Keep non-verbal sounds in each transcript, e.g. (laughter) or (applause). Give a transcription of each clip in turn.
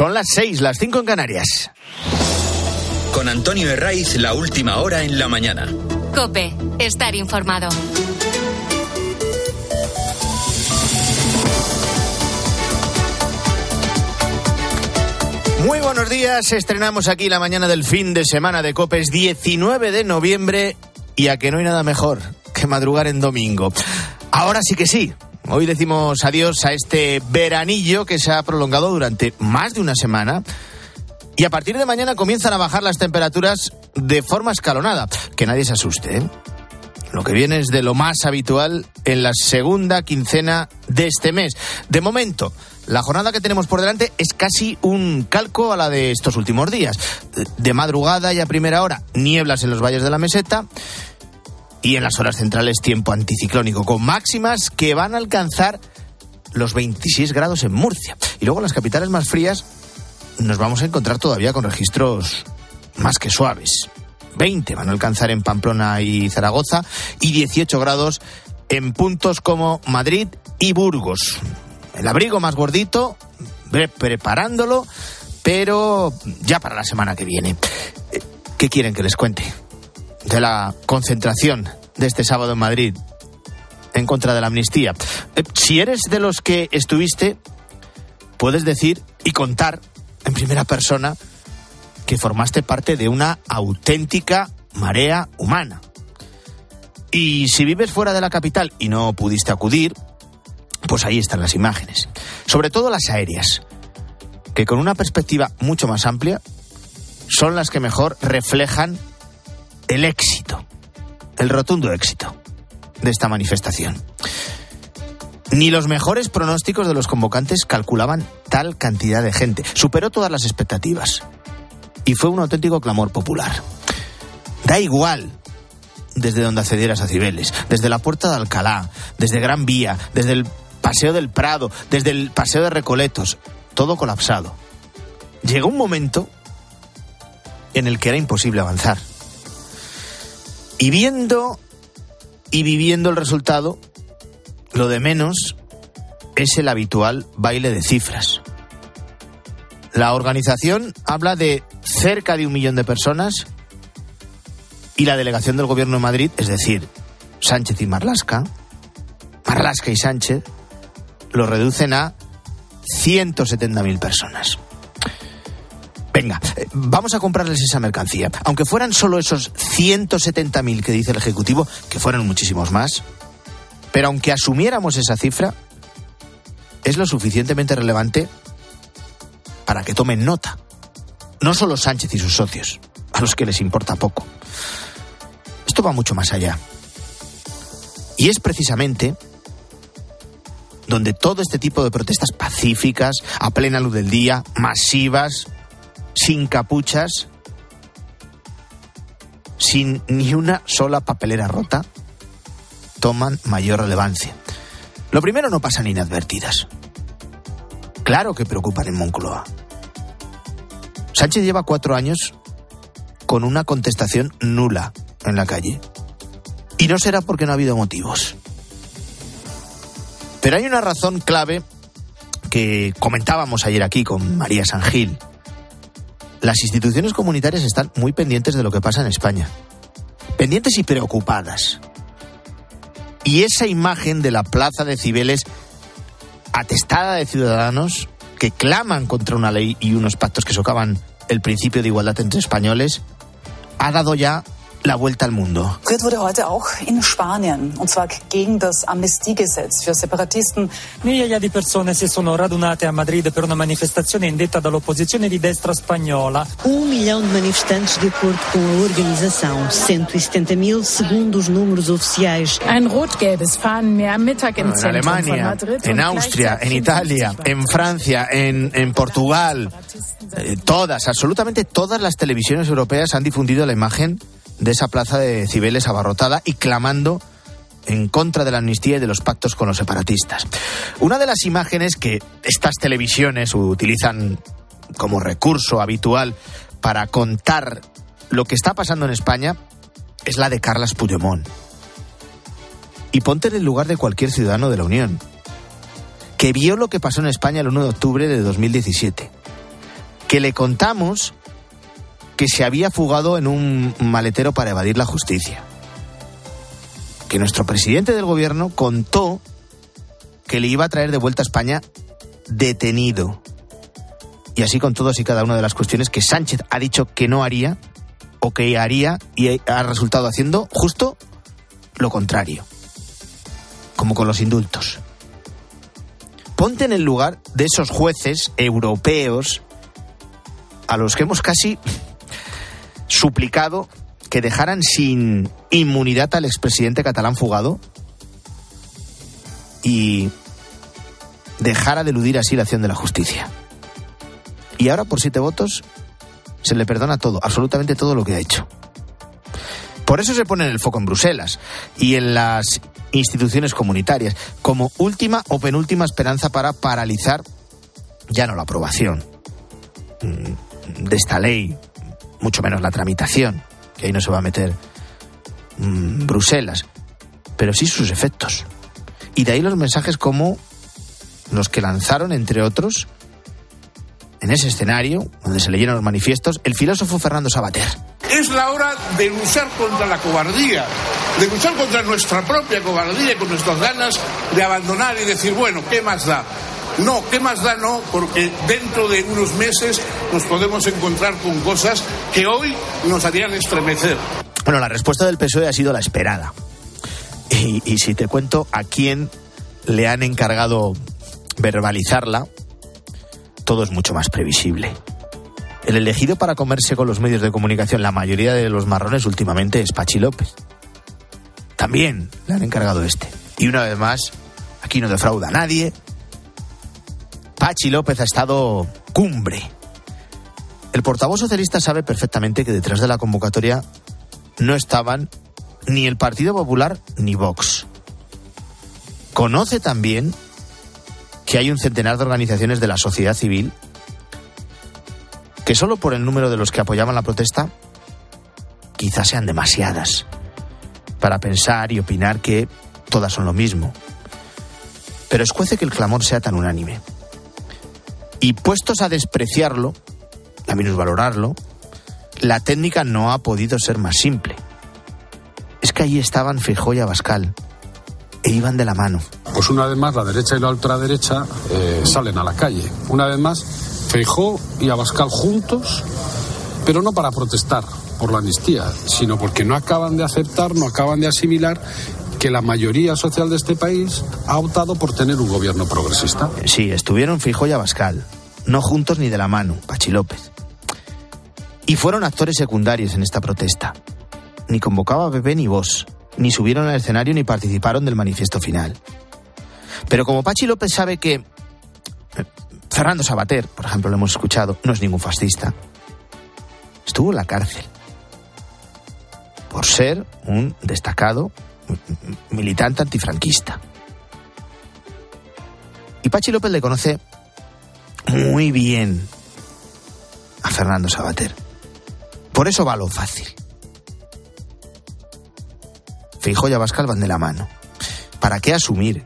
Son las seis, las cinco en Canarias. Con Antonio Herraiz, la última hora en la mañana. Cope, estar informado. Muy buenos días, estrenamos aquí la mañana del fin de semana de Copes 19 de noviembre y a que no hay nada mejor que madrugar en domingo. Ahora sí que sí, hoy decimos adiós a este veranillo que se ha prolongado durante más de una semana y a partir de mañana comienzan a bajar las temperaturas de forma escalonada. Que nadie se asuste. ¿eh? Lo que viene es de lo más habitual en la segunda quincena de este mes. De momento, la jornada que tenemos por delante es casi un calco a la de estos últimos días. De madrugada y a primera hora, nieblas en los valles de la meseta y en las horas centrales tiempo anticiclónico, con máximas que van a alcanzar los 26 grados en Murcia. Y luego en las capitales más frías nos vamos a encontrar todavía con registros más que suaves. 20 van a alcanzar en Pamplona y Zaragoza y 18 grados en puntos como Madrid y Burgos. El abrigo más gordito, preparándolo, pero ya para la semana que viene. ¿Qué quieren que les cuente? De la concentración de este sábado en Madrid en contra de la amnistía. Eh, si eres de los que estuviste, puedes decir y contar en primera persona que formaste parte de una auténtica marea humana. Y si vives fuera de la capital y no pudiste acudir, pues ahí están las imágenes. Sobre todo las aéreas, que con una perspectiva mucho más amplia son las que mejor reflejan el éxito, el rotundo éxito de esta manifestación. Ni los mejores pronósticos de los convocantes calculaban tal cantidad de gente. Superó todas las expectativas. Y fue un auténtico clamor popular. Da igual desde donde accedieras a Cibeles, desde la Puerta de Alcalá, desde Gran Vía, desde el Paseo del Prado, desde el Paseo de Recoletos, todo colapsado. Llegó un momento en el que era imposible avanzar. Y viendo y viviendo el resultado, lo de menos es el habitual baile de cifras. La organización habla de cerca de un millón de personas y la delegación del Gobierno de Madrid, es decir, Sánchez y Marlasca, Marlasca y Sánchez, lo reducen a 170.000 personas. Venga, eh, vamos a comprarles esa mercancía. Aunque fueran solo esos 170.000 que dice el Ejecutivo, que fueran muchísimos más, pero aunque asumiéramos esa cifra, es lo suficientemente relevante para que tomen nota. No solo Sánchez y sus socios, a los que les importa poco. Esto va mucho más allá. Y es precisamente donde todo este tipo de protestas pacíficas, a plena luz del día, masivas, sin capuchas, sin ni una sola papelera rota, toman mayor relevancia. Lo primero no pasan inadvertidas. Claro que preocupan en Moncloa. Sánchez lleva cuatro años con una contestación nula en la calle. Y no será porque no ha habido motivos. Pero hay una razón clave que comentábamos ayer aquí con María Sangil. Las instituciones comunitarias están muy pendientes de lo que pasa en España. Pendientes y preocupadas. Y esa imagen de la plaza de Cibeles atestada de ciudadanos que claman contra una ley y unos pactos que socavan el principio de igualdad entre españoles ha dado ya la vuelta al mundo. Geriert wurde heute auch in Spanien, und zwar gegen das Amnestiegesetz für Separatisten. Migliaia di persone si sono radunate a Madrid per una manifestazione indetta dall'opposizione di destra spagnola. Um milhão de manifestantes de acordo com a organização. 170 mil segundo os números oficiais. Ein rot-gelbes Fahnen mehr am Mittag im En Zentrum von Alemania, Madrid. en Austria, en Italia, en Francia, en, en Portugal, eh, todas, absolutamente todas las televisiones europeas han difundido la imagen de esa plaza de Cibeles abarrotada y clamando en contra de la amnistía y de los pactos con los separatistas. Una de las imágenes que estas televisiones utilizan como recurso habitual para contar lo que está pasando en España es la de Carlas Puigdemont. Y ponte en el lugar de cualquier ciudadano de la Unión, que vio lo que pasó en España el 1 de octubre de 2017. que le contamos que se había fugado en un maletero para evadir la justicia. Que nuestro presidente del gobierno contó que le iba a traer de vuelta a España detenido. Y así con todos y cada una de las cuestiones que Sánchez ha dicho que no haría o que haría y ha resultado haciendo justo lo contrario. Como con los indultos. Ponte en el lugar de esos jueces europeos a los que hemos casi suplicado que dejaran sin inmunidad al expresidente catalán fugado y dejara de eludir así la acción de la justicia. Y ahora, por siete votos, se le perdona todo, absolutamente todo lo que ha hecho. Por eso se pone el foco en Bruselas y en las instituciones comunitarias, como última o penúltima esperanza para paralizar ya no la aprobación mm, de esta ley, mucho menos la tramitación, que ahí no se va a meter mm, Bruselas, pero sí sus efectos. Y de ahí los mensajes como los que lanzaron, entre otros, en ese escenario, donde se leyeron los manifiestos, el filósofo Fernando Sabater. Es la hora de luchar contra la cobardía, de luchar contra nuestra propia cobardía, con nuestras ganas de abandonar y decir, bueno, ¿qué más da? No, ¿qué más da? No, porque dentro de unos meses nos podemos encontrar con cosas que hoy nos harían estremecer. Bueno, la respuesta del PSOE ha sido la esperada. Y, si te cuento a quién le han encargado verbalizarla, todo es mucho más previsible. El elegido para comerse con los medios de comunicación la mayoría de los marrones últimamente es Pachi López. También le han encargado este. Y una vez más, aquí no defrauda a nadie. Pachi López ha estado cumbre. El portavoz socialista sabe perfectamente que detrás de la convocatoria no estaban ni el Partido Popular ni Vox. Conoce también que hay un centenar de organizaciones de la sociedad civil que solo por el número de los que apoyaban la protesta quizás sean demasiadas para pensar y opinar que todas son lo mismo. Pero escuece que el clamor sea tan unánime. Y puestos a despreciarlo, a minusvalorarlo, la técnica no ha podido ser más simple. Es que allí estaban Feijóo y Abascal, e iban de la mano. Pues una vez más la derecha y la ultraderecha eh, salen a la calle. Una vez más Feijó y Abascal juntos, pero no para protestar por la amnistía, sino porque no acaban de aceptar, no acaban de asimilar que la mayoría social de este país ha optado por tener un gobierno progresista. Sí, estuvieron Fijo y Abascal, no juntos ni de la mano, Pachi López. Y fueron actores secundarios en esta protesta. Ni convocaba a Pepe ni vos ni subieron al escenario ni participaron del manifiesto final. Pero como Pachi López sabe que eh, Fernando Sabater, por ejemplo, lo hemos escuchado, no es ningún fascista, estuvo en la cárcel por ser un destacado militante antifranquista. Y Pachi López le conoce muy bien a Fernando Sabater. Por eso va lo fácil. Feijóo y Abascal van de la mano. ¿Para qué asumir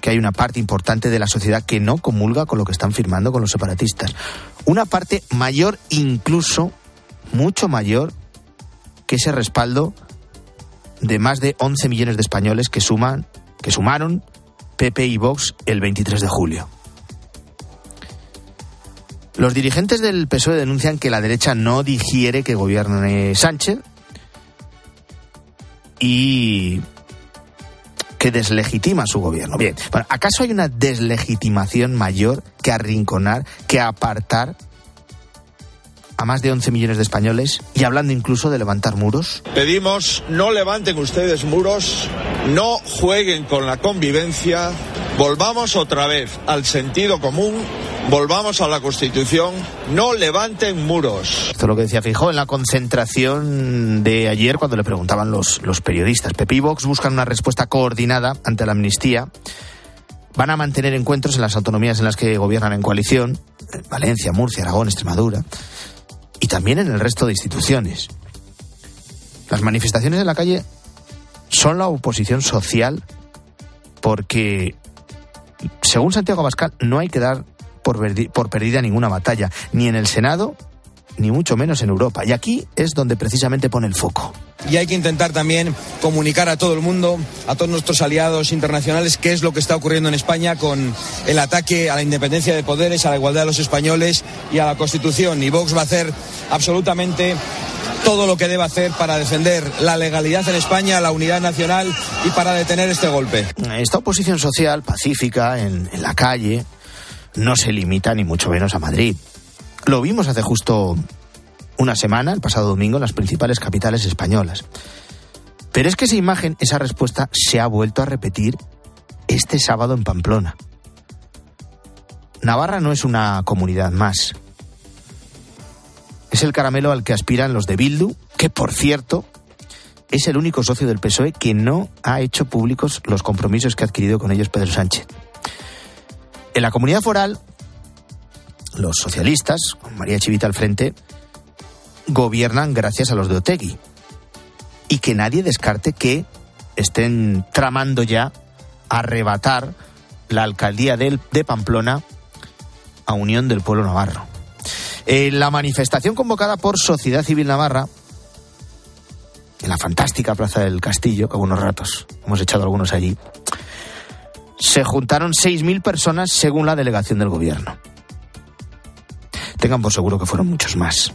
que hay una parte importante de la sociedad que no comulga con lo que están firmando con los separatistas? Una parte mayor incluso, mucho mayor, que ese respaldo de más de 11 millones de españoles que suman, que sumaron PP y Vox el 23 de julio. Los dirigentes del PSOE denuncian que la derecha no digiere que gobierne Sánchez y que deslegitima su gobierno. Bien, bueno, ¿acaso hay una deslegitimación mayor que arrinconar, que apartar a más de 11 millones de españoles y hablando incluso de levantar muros? Pedimos no levanten ustedes muros, no jueguen con la convivencia, volvamos otra vez al sentido común volvamos a la Constitución, no levanten muros. Esto es lo que decía Fijó en la concentración de ayer cuando le preguntaban los, los periodistas. Pepe y Vox buscan una respuesta coordinada ante la amnistía. Van a mantener encuentros en las autonomías en las que gobiernan en coalición, Valencia, Murcia, Aragón, Extremadura, y también en el resto de instituciones. Las manifestaciones en la calle son la oposición social porque, según Santiago Abascal, no hay que dar por, perdida ninguna batalla, ni en el Senado, ni mucho menos en Europa. Y aquí es donde precisamente pone el foco. Y hay que intentar también comunicar a todo el mundo, a todos nuestros aliados internacionales, qué es lo que está ocurriendo en España con el ataque a la independencia de poderes, a la igualdad de los españoles y a la Constitución. Y Vox va a hacer absolutamente todo lo que debe hacer para defender la legalidad en España, la unidad nacional y para detener este golpe. Esta oposición social pacífica en, en la calle no se limita ni mucho menos a Madrid. Lo vimos hace justo una semana, el pasado domingo, en las principales capitales españolas. Pero es que esa imagen, esa respuesta, se ha vuelto a repetir este sábado en Pamplona. Navarra no es una comunidad más. Es el caramelo al que aspiran los de Bildu, que por cierto es el único socio del PSOE que no ha hecho públicos los compromisos que ha adquirido con ellos Pedro Sánchez. En la comunidad foral, los socialistas, con María Chivita al frente, gobiernan gracias a los de Otegui. Y que nadie descarte que estén tramando ya arrebatar la alcaldía de, Pamplona a Unión del Pueblo Navarro. En la manifestación convocada por Sociedad Civil Navarra, en la fantástica Plaza del Castillo, que algunos ratos hemos echado algunos allí, se juntaron 6.000 personas según la delegación del gobierno. Tengan por seguro que fueron muchos más.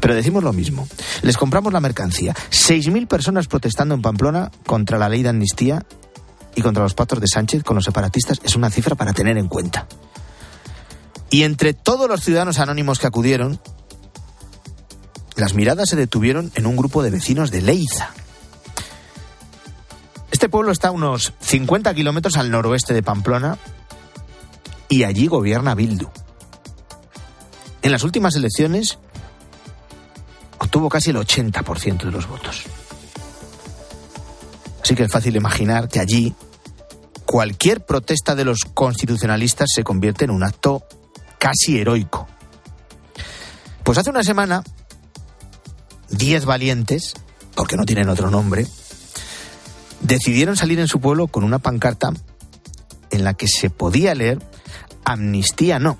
Pero decimos lo mismo. Les compramos la mercancía. 6.000 personas protestando en Pamplona contra la ley de amnistía y contra los pactos de Sánchez con los separatistas es una cifra para tener en cuenta. Y entre todos los ciudadanos anónimos que acudieron, las miradas se detuvieron en un grupo de vecinos de Leiza. Este pueblo está a unos 50 kilómetros al noroeste de Pamplona y allí gobierna Bildu. En las últimas elecciones obtuvo casi el 80% de los votos. Así que es fácil imaginar que allí cualquier protesta de los constitucionalistas se convierte en un acto casi heroico. Pues hace una semana, diez valientes, porque no tienen otro nombre, decidieron salir en su pueblo con una pancarta en la que se podía leer amnistía no,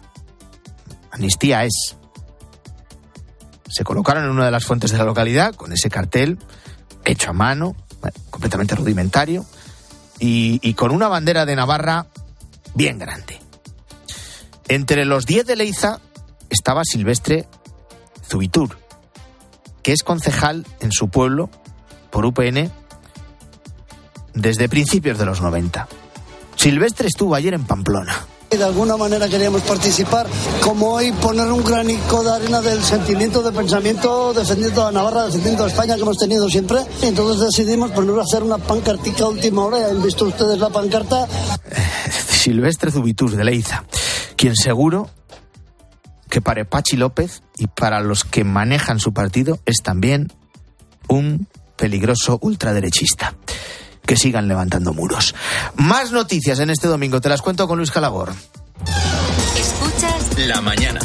amnistía es. Se colocaron en una de las fuentes de la localidad con ese cartel hecho a mano, completamente rudimentario, y, y, con una bandera de Navarra bien grande. Entre los 10 de Leiza estaba Silvestre Zubitur, que es concejal en su pueblo por UPN desde principios de los 90. Silvestre estuvo ayer en Pamplona. De alguna manera queríamos participar, como hoy poner un granico de arena del sentimiento de pensamiento defendiendo a Navarra, defendiendo a España que hemos tenido siempre. Entonces decidimos poner a hacer una pancartica última hora. ¿Han visto ustedes la pancarta? Silvestre Zubitur de Leiza, quien seguro que para Pachi López y para los que manejan su partido es también un peligroso ultraderechista que sigan levantando muros. Más noticias en este domingo, te las cuento con Luis Calabor. Escuchas La mañana.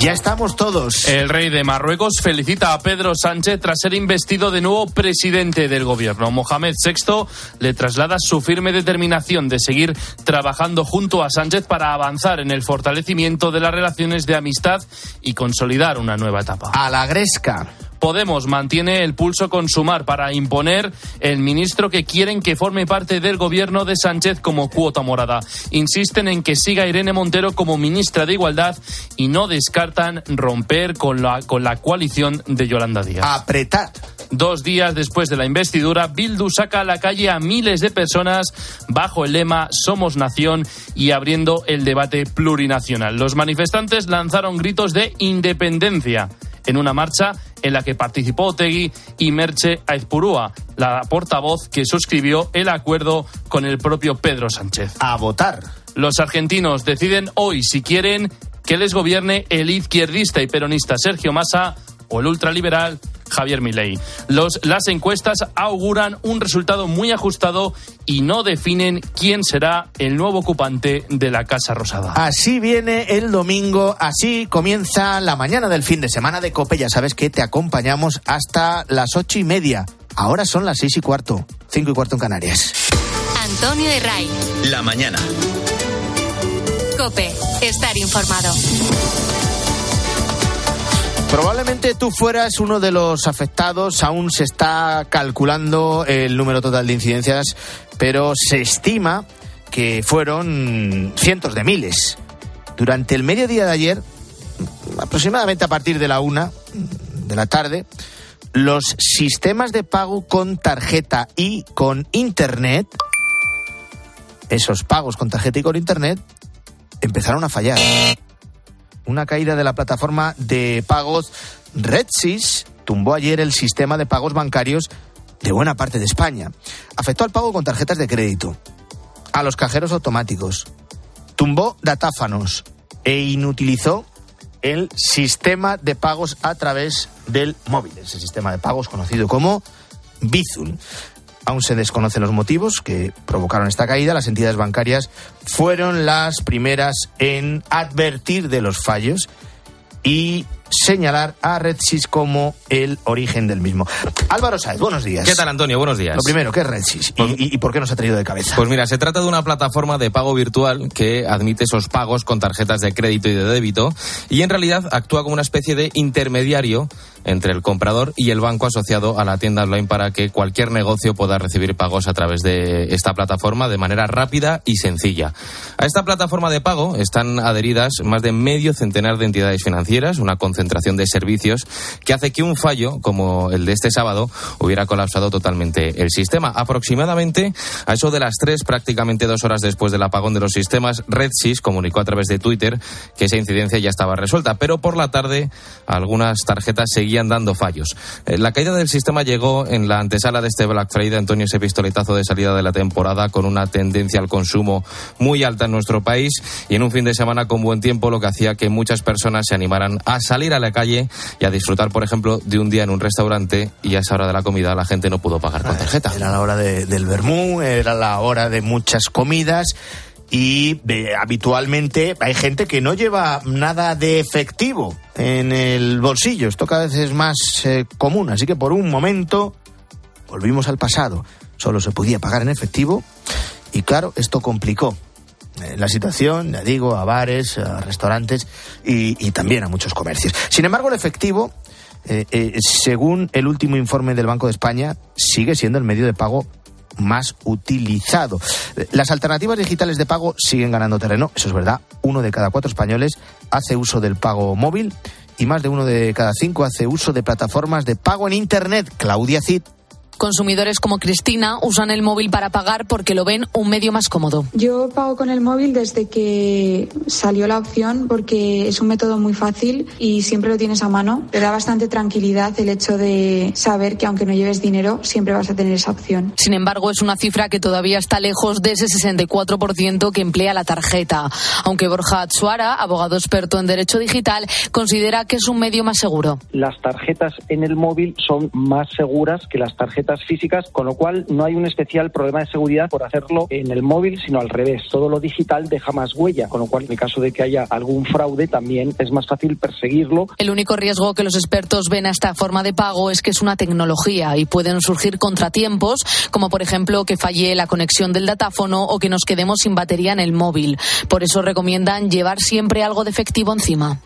Ya estamos todos. El rey de Marruecos felicita a Pedro Sánchez tras ser investido de nuevo presidente del gobierno. Mohamed VI le traslada su firme determinación de seguir trabajando junto a Sánchez para avanzar en el fortalecimiento de las relaciones de amistad y consolidar una nueva etapa. A la gresca. Podemos mantiene el pulso con Sumar para imponer el ministro que quieren que forme parte del gobierno de Sánchez como cuota morada. Insisten en que siga Irene Montero como ministra de Igualdad y no descartan romper con la, con la coalición de Yolanda Díaz. Apretar. Dos días después de la investidura, Bildu saca a la calle a miles de personas bajo el lema Somos Nación y abriendo el debate plurinacional. Los manifestantes lanzaron gritos de independencia en una marcha en la que participó Otegui y Merche Aizpurúa, la portavoz que suscribió el acuerdo con el propio Pedro Sánchez. A votar. Los argentinos deciden hoy si quieren que les gobierne el izquierdista y peronista Sergio Massa o el ultraliberal Javier Milei. Los, las encuestas auguran un resultado muy ajustado y no definen quién será el nuevo ocupante de la Casa Rosada. Así viene el domingo, así comienza la mañana del fin de semana de Cope. Ya sabes que te acompañamos hasta las ocho y media. Ahora son las seis y cuarto, cinco y cuarto en Canarias. Antonio Herray. La mañana. Cope, estar informado. Probablemente tú fueras uno de los afectados, aún se está calculando el número total de incidencias, pero se estima que fueron cientos de miles. Durante el mediodía de ayer, aproximadamente a partir de la una de la tarde, los sistemas de pago con tarjeta y con internet, esos pagos con tarjeta y con internet, empezaron a fallar una caída de la plataforma de pagos RedSys tumbó ayer el sistema de pagos bancarios de buena parte de España. Afectó al pago con tarjetas de crédito, a los cajeros automáticos, tumbó datáfanos e inutilizó el sistema de pagos a través del móvil, ese sistema de pagos conocido como Bizum. Aún se desconocen los motivos que provocaron esta caída. Las entidades bancarias fueron las primeras en advertir de los fallos y señalar a RedSys como el origen del mismo. Álvaro Saez, buenos días. ¿Qué tal, Antonio? Buenos días. Lo primero, ¿qué es RedSys? ¿Y, y, por qué nos ha traído de cabeza? Pues mira, se trata de una plataforma de pago virtual que admite esos pagos con tarjetas de crédito y de débito y en realidad actúa como una especie de intermediario entre el comprador y el banco asociado a la tienda online para que cualquier negocio pueda recibir pagos a través de esta plataforma de manera rápida y sencilla. A esta plataforma de pago están adheridas más de medio centenar de entidades financieras, una concentración de servicios que hace que un fallo como el de este sábado hubiera colapsado totalmente el sistema. Aproximadamente a eso de las tres, prácticamente dos horas después del apagón de los sistemas, RedSys comunicó a través de Twitter que esa incidencia ya estaba resuelta, pero por la tarde algunas tarjetas seguían dando fallos. Eh, la caída del sistema llegó en la antesala de este Black Friday, Antonio, ese pistoletazo de salida de la temporada con una tendencia al consumo muy alta en nuestro país y en un fin de semana con buen tiempo, lo que hacía que muchas personas se animaran a salir a la calle y a disfrutar, por ejemplo, de un día en un restaurante y a esa hora de la comida la gente no pudo pagar con tarjeta. Era la hora de, del vermú, era la hora de muchas comidas y eh, habitualmente hay gente que no lleva nada de efectivo en el bolsillo. Esto cada vez es más eh, común, así que por un momento volvimos al pasado. Solo se podía pagar en efectivo y claro, esto complicó la situación, ya digo, a bares, a restaurantes y, y también a muchos comercios. Sin embargo, el efectivo, eh, eh, según el último informe del Banco de España, sigue siendo el medio de pago más utilizado. Las alternativas digitales de pago siguen ganando terreno, eso es verdad. Uno de cada cuatro españoles hace uso del pago móvil y más de uno de cada cinco hace uso de plataformas de pago en Internet. Claudia Cid Consumidores como Cristina usan el móvil para pagar porque lo ven un medio más cómodo. Yo pago con el móvil desde que salió la opción porque es un método muy fácil y siempre lo tienes a mano. Te da bastante tranquilidad el hecho de saber que aunque no lleves dinero, siempre vas a tener esa opción. Sin embargo, es una cifra que todavía está lejos de ese 64% que emplea la tarjeta. Aunque Borja Atsuara, abogado experto en derecho digital, considera que es un medio más seguro. Las tarjetas en el móvil son más seguras que las tarjetas físicas, con lo cual no hay un especial problema de seguridad por hacerlo en el móvil, sino al revés. Todo lo digital deja más huella, con lo cual en el caso de que haya algún fraude también es más fácil perseguirlo. El único riesgo que los expertos ven a esta forma de pago es que es una tecnología y pueden surgir contratiempos, como por ejemplo que falle la conexión del datáfono o que nos quedemos sin batería en el móvil. Por eso recomiendan llevar siempre algo de efectivo encima.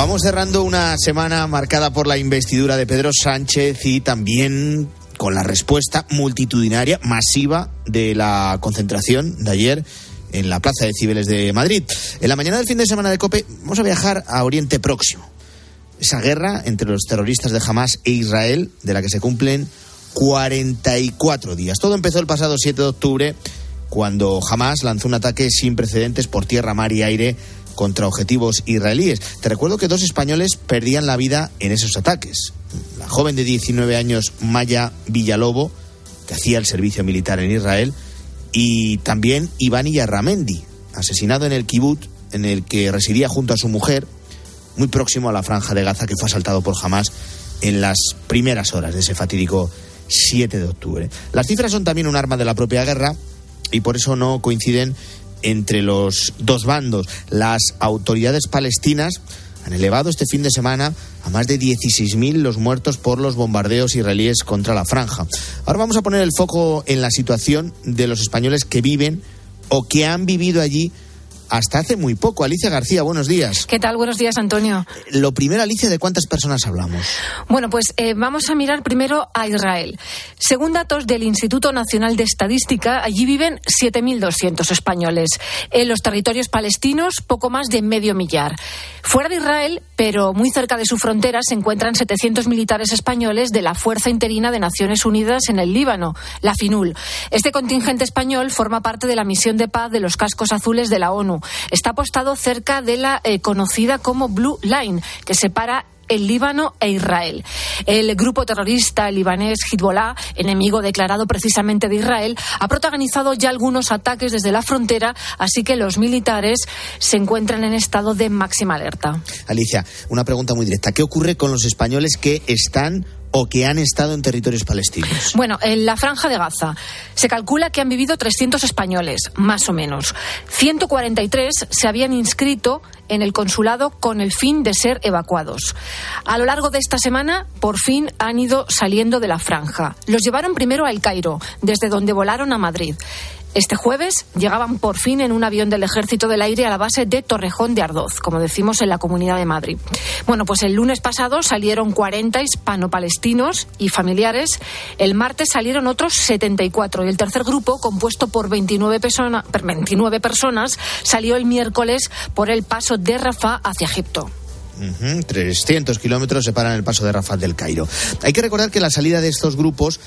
Vamos cerrando una semana marcada por la investidura de Pedro Sánchez y también con la respuesta multitudinaria, masiva de la concentración de ayer en la Plaza de Cibeles de Madrid. En la mañana del fin de semana de COPE vamos a viajar a Oriente Próximo. Esa guerra entre los terroristas de Hamas e Israel, de la que se cumplen 44 días. Todo empezó el pasado 7 de octubre, cuando Hamas lanzó un ataque sin precedentes por tierra, mar y aire contra objetivos israelíes. Te recuerdo que dos españoles perdían la vida en esos ataques. La joven de 19 años, Maya Villalobo, que hacía el servicio militar en Israel, y también Iván Yarramendi, asesinado en el kibbutz en el que residía junto a su mujer, muy próximo a la franja de Gaza que fue asaltado por Hamas en las primeras horas de ese fatídico 7 de octubre. Las cifras son también un arma de la propia guerra y por eso no coinciden entre los dos bandos. Las autoridades palestinas han elevado este fin de semana a más de 16.000 los muertos por los bombardeos israelíes contra la franja. Ahora vamos a poner el foco en la situación de los españoles que viven o que han vivido allí hasta hace muy poco. Alicia García, buenos días. ¿Qué tal? Buenos días, Antonio. Lo primero, Alicia, ¿de cuántas personas hablamos? Bueno, pues eh, vamos a mirar primero a Israel. Según datos del Instituto Nacional de Estadística, allí viven 7.200 españoles. En los territorios palestinos, poco más de medio millar. Fuera de Israel, pero muy cerca de su frontera, se encuentran 700 militares españoles de la Fuerza Interina de Naciones Unidas en el Líbano, la FINUL. Este contingente español forma parte de la misión de paz de los cascos azules de la ONU está apostado cerca de la eh, conocida como Blue Line, que separa el Líbano e Israel. El grupo terrorista libanés Hezbollah, enemigo declarado precisamente de Israel, ha protagonizado ya algunos ataques desde la frontera, así que los militares se encuentran en estado de máxima alerta. Alicia, una pregunta muy directa. ¿Qué ocurre con los españoles que están o que han estado en territorios palestinos? Bueno, en la franja de Gaza se calcula que han vivido 300 españoles, más o menos. 143 se habían inscrito en el consulado con el fin de ser evacuados. A lo largo de esta semana, por fin han ido saliendo de la franja. Los llevaron primero a El Cairo, desde donde volaron a Madrid. Este jueves llegaban por fin en un avión del Ejército del Aire a la base de Torrejón de Ardoz, como decimos en la Comunidad de Madrid. Bueno, pues el lunes pasado salieron 40 hispano-palestinos y familiares. El martes salieron otros 74 y el tercer grupo, compuesto por 29, 29 personas, salió el miércoles por el paso de Rafah hacia Egipto. 300 kilómetros separan el paso de Rafah del Cairo. Hay que recordar que la salida de estos grupos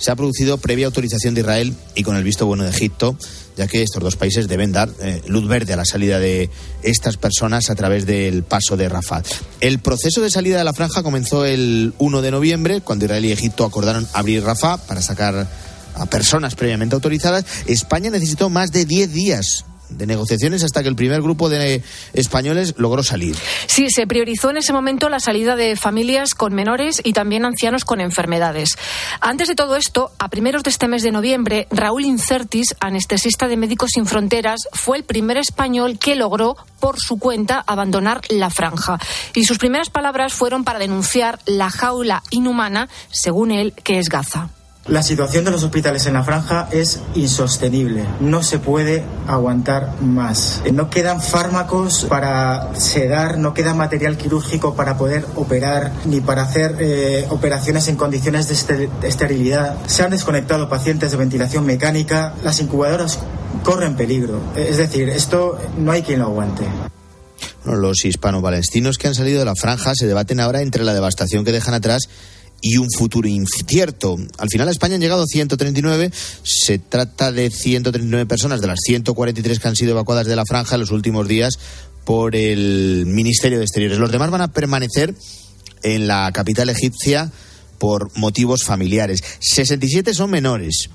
se ha producido previa autorización de Israel y con el visto bueno de Egipto, ya que estos dos países deben dar eh, luz verde a la salida de estas personas a través del paso de Rafah. El proceso de salida de la franja comenzó el 1 de noviembre, cuando Israel y Egipto acordaron abrir Rafah para sacar a personas previamente autorizadas. España necesitó más de 10 días de negociaciones hasta que el primer grupo de españoles logró salir. Sí, se priorizó en ese momento la salida de familias con menores y también ancianos con enfermedades. Antes de todo esto, a primeros de este mes de noviembre, Raúl Incertis, anestesista de Médicos Sin Fronteras, fue el primer español que logró por su cuenta abandonar la franja. Y sus primeras palabras fueron para denunciar la jaula inhumana, según él, que es Gaza. La situación de los hospitales en la franja es insostenible. No se puede aguantar más. No quedan fármacos para sedar, no queda material quirúrgico para poder operar ni para hacer eh, operaciones en condiciones de esterilidad. Se han desconectado pacientes de ventilación mecánica. Las incubadoras corren peligro. Es decir, esto no hay quien lo aguante. los hispano-palestinos que han salido de la franja se debaten ahora entre la devastación que dejan atrás y un futuro incierto. Al final a España han llegado 139. Se trata de 139 personas de las 143 que han sido evacuadas de la franja en los últimos días por el Ministerio de Exteriores. Los demás van a permanecer en la capital egipcia por motivos familiares. 67 son menores.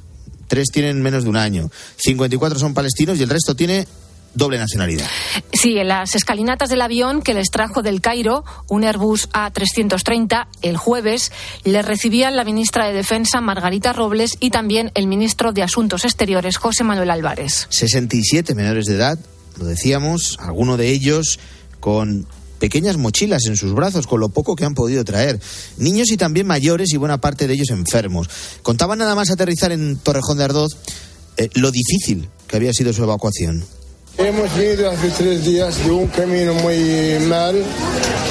Tres tienen menos de un año. 54 son palestinos y el resto tiene doble nacionalidad. Sí, en las escalinatas del avión que les trajo del Cairo, un Airbus A330, el jueves, le recibían la ministra de Defensa, Margarita Robles, y también el ministro de Asuntos Exteriores, José Manuel Álvarez. 67 menores de edad, lo decíamos, alguno de ellos con pequeñas mochilas en sus brazos con lo poco que han podido traer. Niños y también mayores y buena parte de ellos enfermos. Contaban nada más aterrizar en Torrejón de Ardoz eh, lo difícil que había sido su evacuación. Hemos venido hace tres días de un camino muy mal,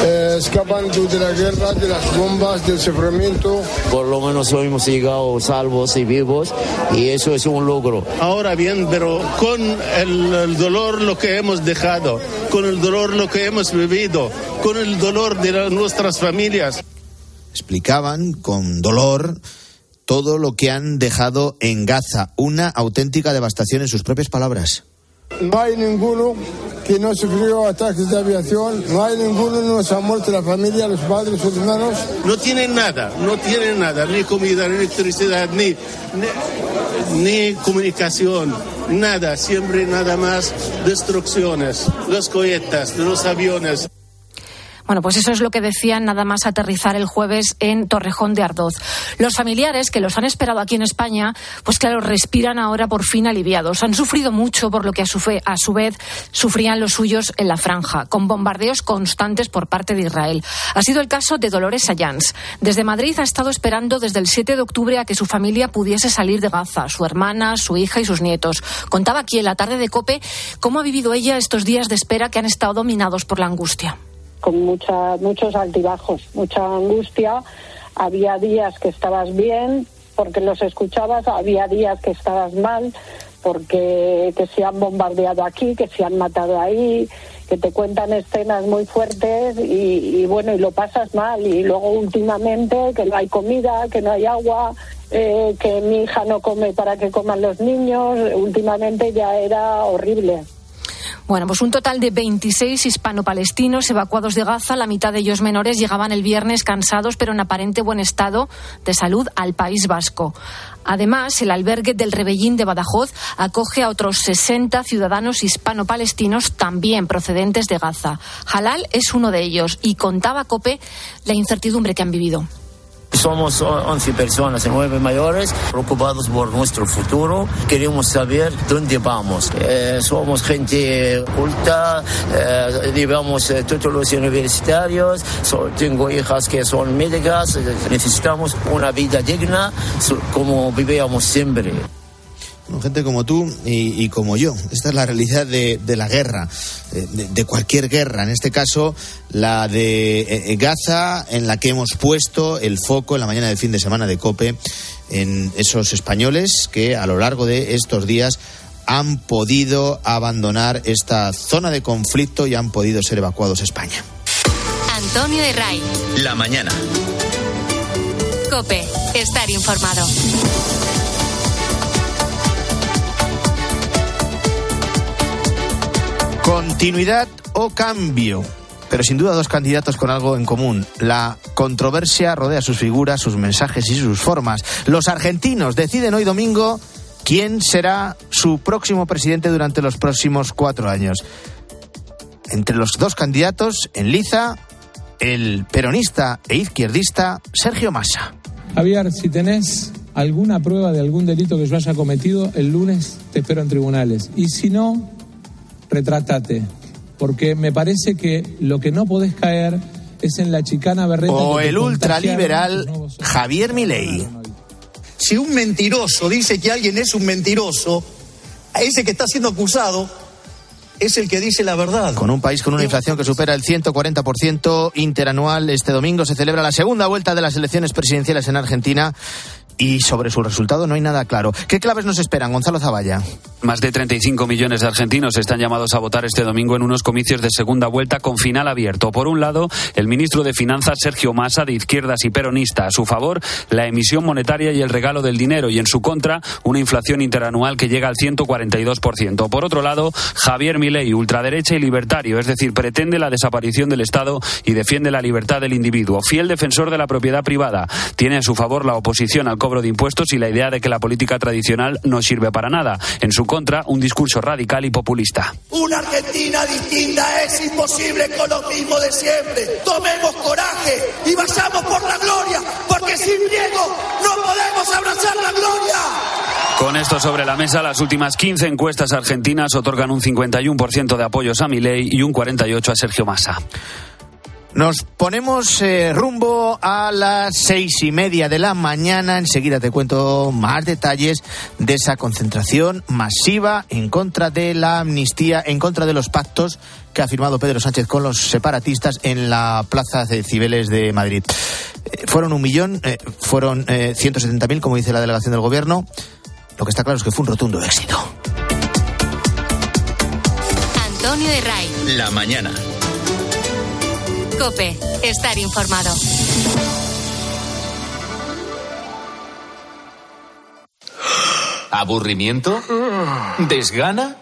eh, escapando de la guerra, de las bombas, del sufrimiento. Por lo menos hoy hemos llegado salvos y vivos y eso es un logro. Ahora bien, pero con el, el dolor lo que hemos dejado, con el dolor lo que hemos vivido, con el dolor de nuestras familias. Explicaban con dolor todo lo que han dejado en Gaza, una auténtica devastación en sus propias palabras. No hay ninguno que no sufrió ataques de aviación, no hay ninguno que no se ha muerto la familia, los padres, los hermanos. No tienen nada, no tienen nada, ni comida, ni electricidad, ni, ni, ni comunicación, nada, siempre nada más destrucciones, los cohetes, los aviones. Bueno, pues eso es lo que decían nada más aterrizar el jueves en Torrejón de Ardoz. Los familiares que los han esperado aquí en España, pues claro, respiran ahora por fin aliviados. Han sufrido mucho por lo que a su, vez sufrían los suyos en la franja, con bombardeos constantes por parte de Israel. Ha sido el caso de Dolores Ayans. Desde Madrid ha estado esperando desde el 7 de octubre a que su familia pudiese salir de Gaza, su hermana, su hija y sus nietos. Contaba aquí en la tarde de Cope cómo ha vivido ella estos días de espera que han estado dominados por la angustia con mucha, muchos altibajos, mucha angustia. Había días que estabas bien porque los escuchabas, había días que estabas mal porque que se han bombardeado aquí, que se han matado ahí, que te cuentan escenas muy fuertes y, bueno, y lo pasas mal. Y luego últimamente que no hay comida, que no hay agua, eh, que mi hija no come para que coman los niños, últimamente ya era horrible. Bueno, pues un total de 26 hispano-palestinos evacuados de Gaza, la mitad de ellos menores, llegaban el viernes cansados pero en aparente buen estado de salud al País Vasco. Además, el albergue del Rebellín de Badajoz acoge a otros 60 ciudadanos hispano-palestinos también procedentes de Gaza. Halal es uno de ellos y contaba Cope la incertidumbre que han vivido. Somos 11 personas, 9 mayores, preocupados por nuestro futuro. Queremos saber dónde vamos. Eh, somos gente culta, eh, llevamos eh, títulos universitarios, tengo hijas que son médicas. Necesitamos una vida digna como vivíamos siempre gente como tú y, como yo. Esta es la realidad de, la guerra, de, cualquier guerra. En este caso, la de eh, eh, Gaza, en la que hemos puesto el foco en la mañana del fin de semana de COPE en esos españoles que a lo largo de estos días han podido abandonar esta zona de conflicto y han podido ser evacuados a España. Antonio de Ray. La mañana. COPE. Estar informado. Continuidad o cambio. Pero sin duda dos candidatos con algo en común. La controversia rodea sus figuras, sus mensajes y sus formas. Los argentinos deciden hoy domingo quién será su próximo presidente durante los próximos cuatro años. Entre los dos candidatos, en liza, el peronista e izquierdista Sergio Massa. Javier, si tenés alguna prueba de algún delito que yo haya cometido, el lunes te espero en tribunales. Y si no, retrátate, porque me parece que lo que no podés caer es en la chicana berreta. O el ultraliberal Javier Milei. Si un mentiroso dice que alguien es un mentiroso, ese que está siendo acusado es el que dice la verdad. Con un país con una inflación que supera el 140% interanual, este domingo se celebra la segunda vuelta de las elecciones presidenciales en Argentina y sobre su resultado no hay nada claro. ¿Qué claves nos esperan, Gonzalo Zavalla? Más de 35 millones de argentinos están llamados a votar este domingo en unos comicios de segunda vuelta con final abierto. Por un lado, el ministro de Finanzas Sergio Massa, de izquierdas y peronista, a su favor, la emisión monetaria y el regalo del dinero, y en su contra, una inflación interanual que llega al 142%. Por otro lado, Javier Milei, ultraderecha y libertario, es decir, pretende la desaparición del Estado y defiende la libertad del individuo. Fiel defensor de la propiedad privada, tiene a su favor la oposición al cobro de impuestos y la idea de que la política tradicional no sirve para nada. En su contra, un discurso radical y populista. Una Argentina distinta es imposible con lo mismo de siempre. Tomemos coraje y vayamos por la gloria, porque sin Diego no podemos abrazar la gloria. Con esto sobre la mesa, las últimas 15 encuestas argentinas otorgan un 51% de apoyos a Milei y un 48% a Sergio Massa. Nos ponemos eh, rumbo a las seis y media de la mañana. Enseguida te cuento más detalles de esa concentración masiva en contra de la amnistía, en contra de los pactos que ha firmado Pedro Sánchez con los separatistas en la Plaza de Cibeles de Madrid. Eh, fueron un millón, eh, fueron ciento setenta mil, como dice la delegación del gobierno. Lo que está claro es que fue un rotundo éxito. Antonio de Ray. La mañana. Cope, estar informado. ¿Aburrimiento? ¿Desgana?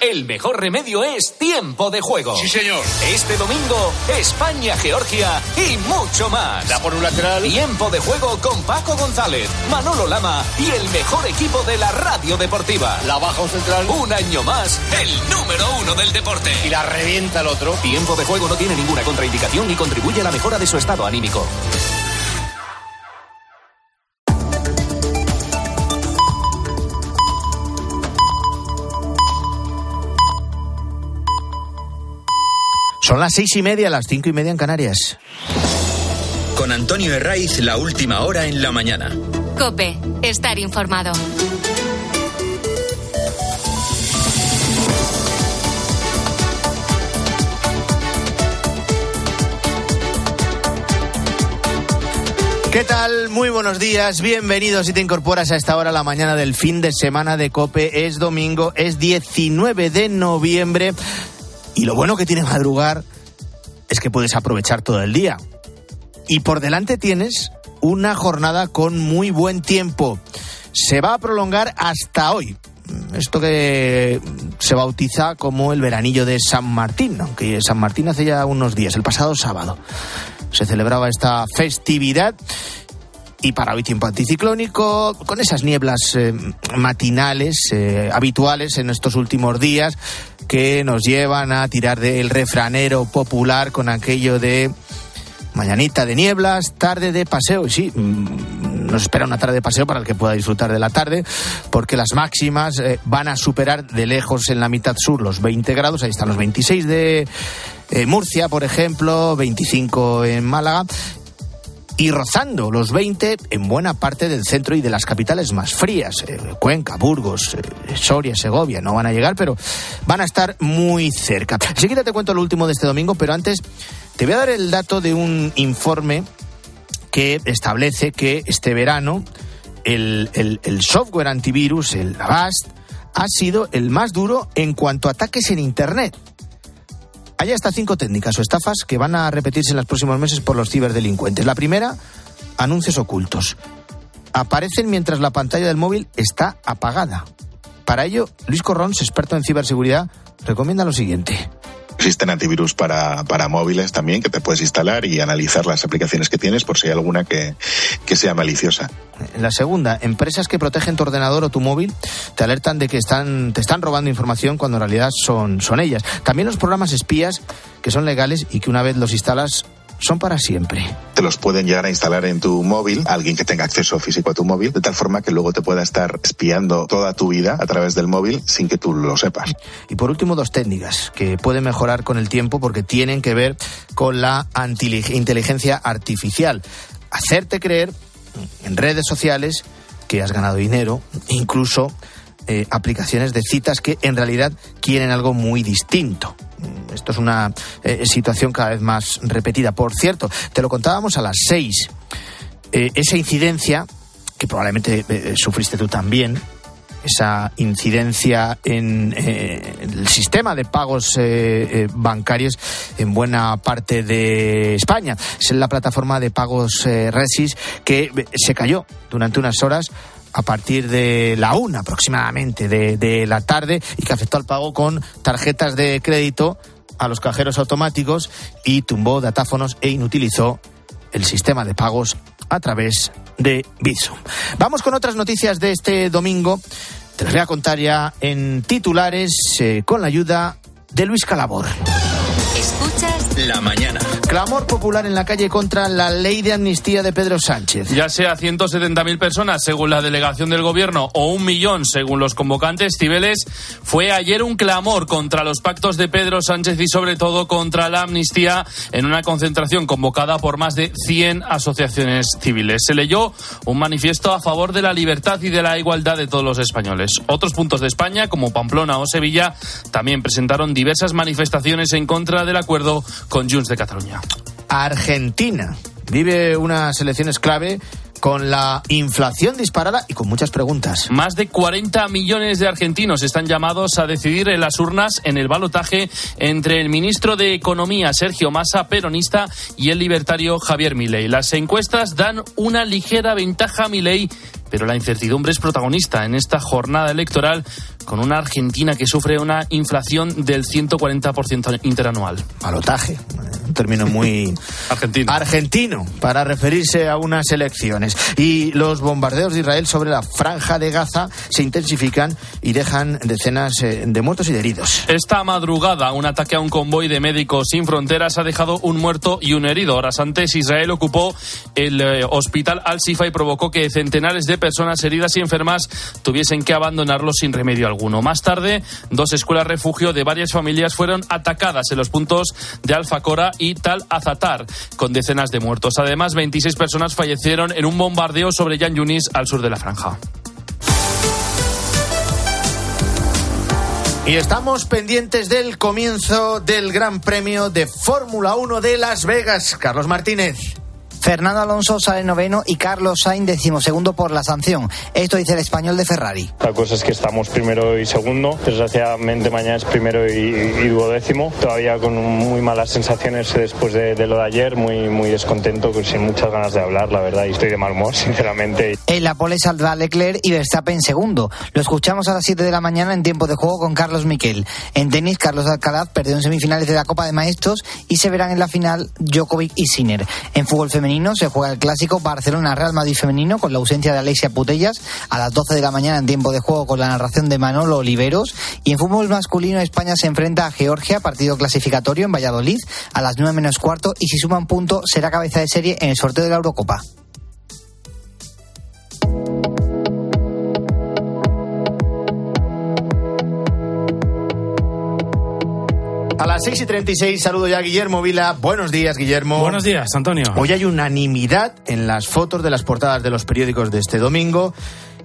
El mejor remedio es tiempo de juego. Sí, señor. Este domingo, España, Georgia y mucho más. Da por un lateral. Tiempo de juego con Paco González, Manolo Lama y el mejor equipo de la radio deportiva. La baja un central. Un año más, el número uno del deporte. Y la revienta el otro. Tiempo de juego no tiene ninguna contraindicación y contribuye a la mejora de su estado anímico. Son las seis y media, las cinco y media en Canarias. Con Antonio Herraiz, la última hora en la mañana. Cope, estar informado. ¿Qué tal? Muy buenos días, bienvenidos si te incorporas a esta hora la mañana del fin de semana de Cope. Es domingo, es 19 de noviembre y lo bueno que tiene madrugar es que puedes aprovechar todo el día. Y por delante tienes una jornada con muy buen tiempo. Se va a prolongar hasta hoy. Esto que se bautiza como el veranillo de San Martín, aunque San Martín hace ya unos días, el pasado sábado se celebraba esta festividad. Y para hoy tiempo anticiclónico, con esas nieblas eh, matinales eh, habituales en estos últimos días que nos llevan a tirar del refranero popular con aquello de mañanita de nieblas, tarde de paseo. Y sí, mm, nos espera una tarde de paseo para el que pueda disfrutar de la tarde, porque las máximas eh, van a superar de lejos en la mitad sur los 20 grados. Ahí están los 26 de Murcia, por ejemplo, 25 en Málaga y rozando los 20 en buena parte del centro y de las capitales más frías. Eh, Cuenca, Burgos, eh, Soria, Segovia no van a llegar, pero van a estar muy cerca. Enseguida te cuento lo último de este domingo, pero antes te voy a dar el dato de un informe que establece que este verano el, el, el software antivirus, el Avast, ha sido el más duro en cuanto a ataques en Internet. Hay hasta cinco técnicas o estafas que van a repetirse en los próximos meses por los ciberdelincuentes. La primera, anuncios ocultos. Aparecen mientras la pantalla del móvil está apagada. Para ello, Luis Corrons, experto en ciberseguridad, recomienda lo siguiente. Existen antivirus para, para móviles también que te puedes instalar y analizar las aplicaciones que tienes por si hay alguna que, que sea maliciosa. La segunda, empresas que protegen tu ordenador o tu móvil te alertan de que están, te están robando información cuando en realidad son, son ellas. También los programas espías que son legales y que una vez los instalas son para siempre. Te los pueden llegar a instalar en tu móvil, alguien que tenga acceso físico a tu móvil, de tal forma que luego te pueda estar espiando toda tu vida a través del móvil sin que tú lo sepas. Y por último, dos técnicas que pueden mejorar con el tiempo porque tienen que ver con la inteligencia artificial. Hacerte creer en redes sociales que has ganado dinero, incluso eh, aplicaciones de citas que en realidad quieren algo muy distinto. Esto es una eh, situación cada vez más repetida. Por cierto, te lo contábamos a las seis. Eh, esa incidencia, que probablemente sufriste tú también, esa incidencia en el sistema de pagos bancarios en buena parte de España. Es la plataforma de pagos Resis que se cayó durante unas horas a partir de la una aproximadamente de, la tarde y que afectó al pago con tarjetas de crédito a los cajeros automáticos y tumbó datáfonos e inutilizó el sistema de pagos a través de Bizum. Vamos con otras noticias de este domingo. Te las voy a contar ya en titulares eh, con la ayuda de Luis Calabor. Escuchas La mañana. Clamor popular en la calle contra la ley de amnistía de Pedro Sánchez. Ya sea 170.000 personas según la delegación del gobierno o un millón según los convocantes, Cibeles fue ayer un clamor contra los pactos de Pedro Sánchez y sobre todo contra la amnistía en una concentración convocada por más de 100 asociaciones civiles. Se leyó un manifiesto a favor de la libertad y de la igualdad de todos los españoles. Otros puntos de España, como Pamplona o Sevilla, también presentaron diversas manifestaciones en contra del acuerdo con Junts de Cataluña. Argentina vive unas elecciones clave con la inflación disparada y con muchas preguntas. Más de 40 millones de argentinos están llamados a decidir en las urnas en el balotaje entre el ministro de Economía Sergio Massa, peronista, y el libertario Javier Milei. Las encuestas dan una ligera ventaja a Milei pero la incertidumbre es protagonista en esta jornada electoral con una Argentina que sufre una inflación del 140% interanual. Palotaje, un término muy (laughs) argentino. argentino para referirse a unas elecciones. Y los bombardeos de Israel sobre la franja de Gaza se intensifican y dejan decenas eh, de muertos y de heridos. Esta madrugada, un ataque a un convoy de médicos sin fronteras ha dejado un muerto y un herido. Horas antes, Israel ocupó el eh, hospital Al-Sifa y provocó que centenares de personas heridas y enfermas tuviesen que abandonarlo sin remedio alguno. Más tarde, dos escuelas refugio de varias familias fueron atacadas en los puntos de Al-Fakora y Tal Azatar, con decenas de muertos. Además, 26 personas fallecieron en un bombardeo sobre Yan Yunis al sur de la franja. Y estamos pendientes del comienzo del Gran Premio de Fórmula 1 de Las Vegas. Carlos Martínez. Fernando Alonso sale noveno y Carlos Sainz decimosegundo por la sanción. Esto dice el español de Ferrari. La cosa es que estamos primero y segundo. Desgraciadamente mañana es primero y, y duodécimo. Todavía con muy malas sensaciones después de, de, lo de ayer. Muy, muy descontento, sin muchas ganas de hablar, la verdad. Y estoy de mal humor, (laughs) sinceramente. En la pole saldrá Leclerc y Verstappen segundo. Lo escuchamos a las 7 de la mañana en tiempo de juego con Carlos Miquel. En tenis, Carlos Alcaraz perdió en semifinales de la Copa de Maestros y se verán en la final Djokovic y Sinner. En fútbol femenino se juega el clásico Barcelona-Real Madrid femenino con la ausencia de Alexia Putellas a las 12 de la mañana en tiempo de juego con la narración de Manolo Oliveros. Y en fútbol masculino España se enfrenta a Georgia, partido clasificatorio en Valladolid a las 9 menos cuarto y si suman punto será cabeza de serie en el sorteo de la Eurocopa. A las 6 y 36 saludo ya a Guillermo Vila. Buenos días, Guillermo. Buenos días, Antonio. Hoy hay unanimidad en las fotos de las portadas de los periódicos de este domingo.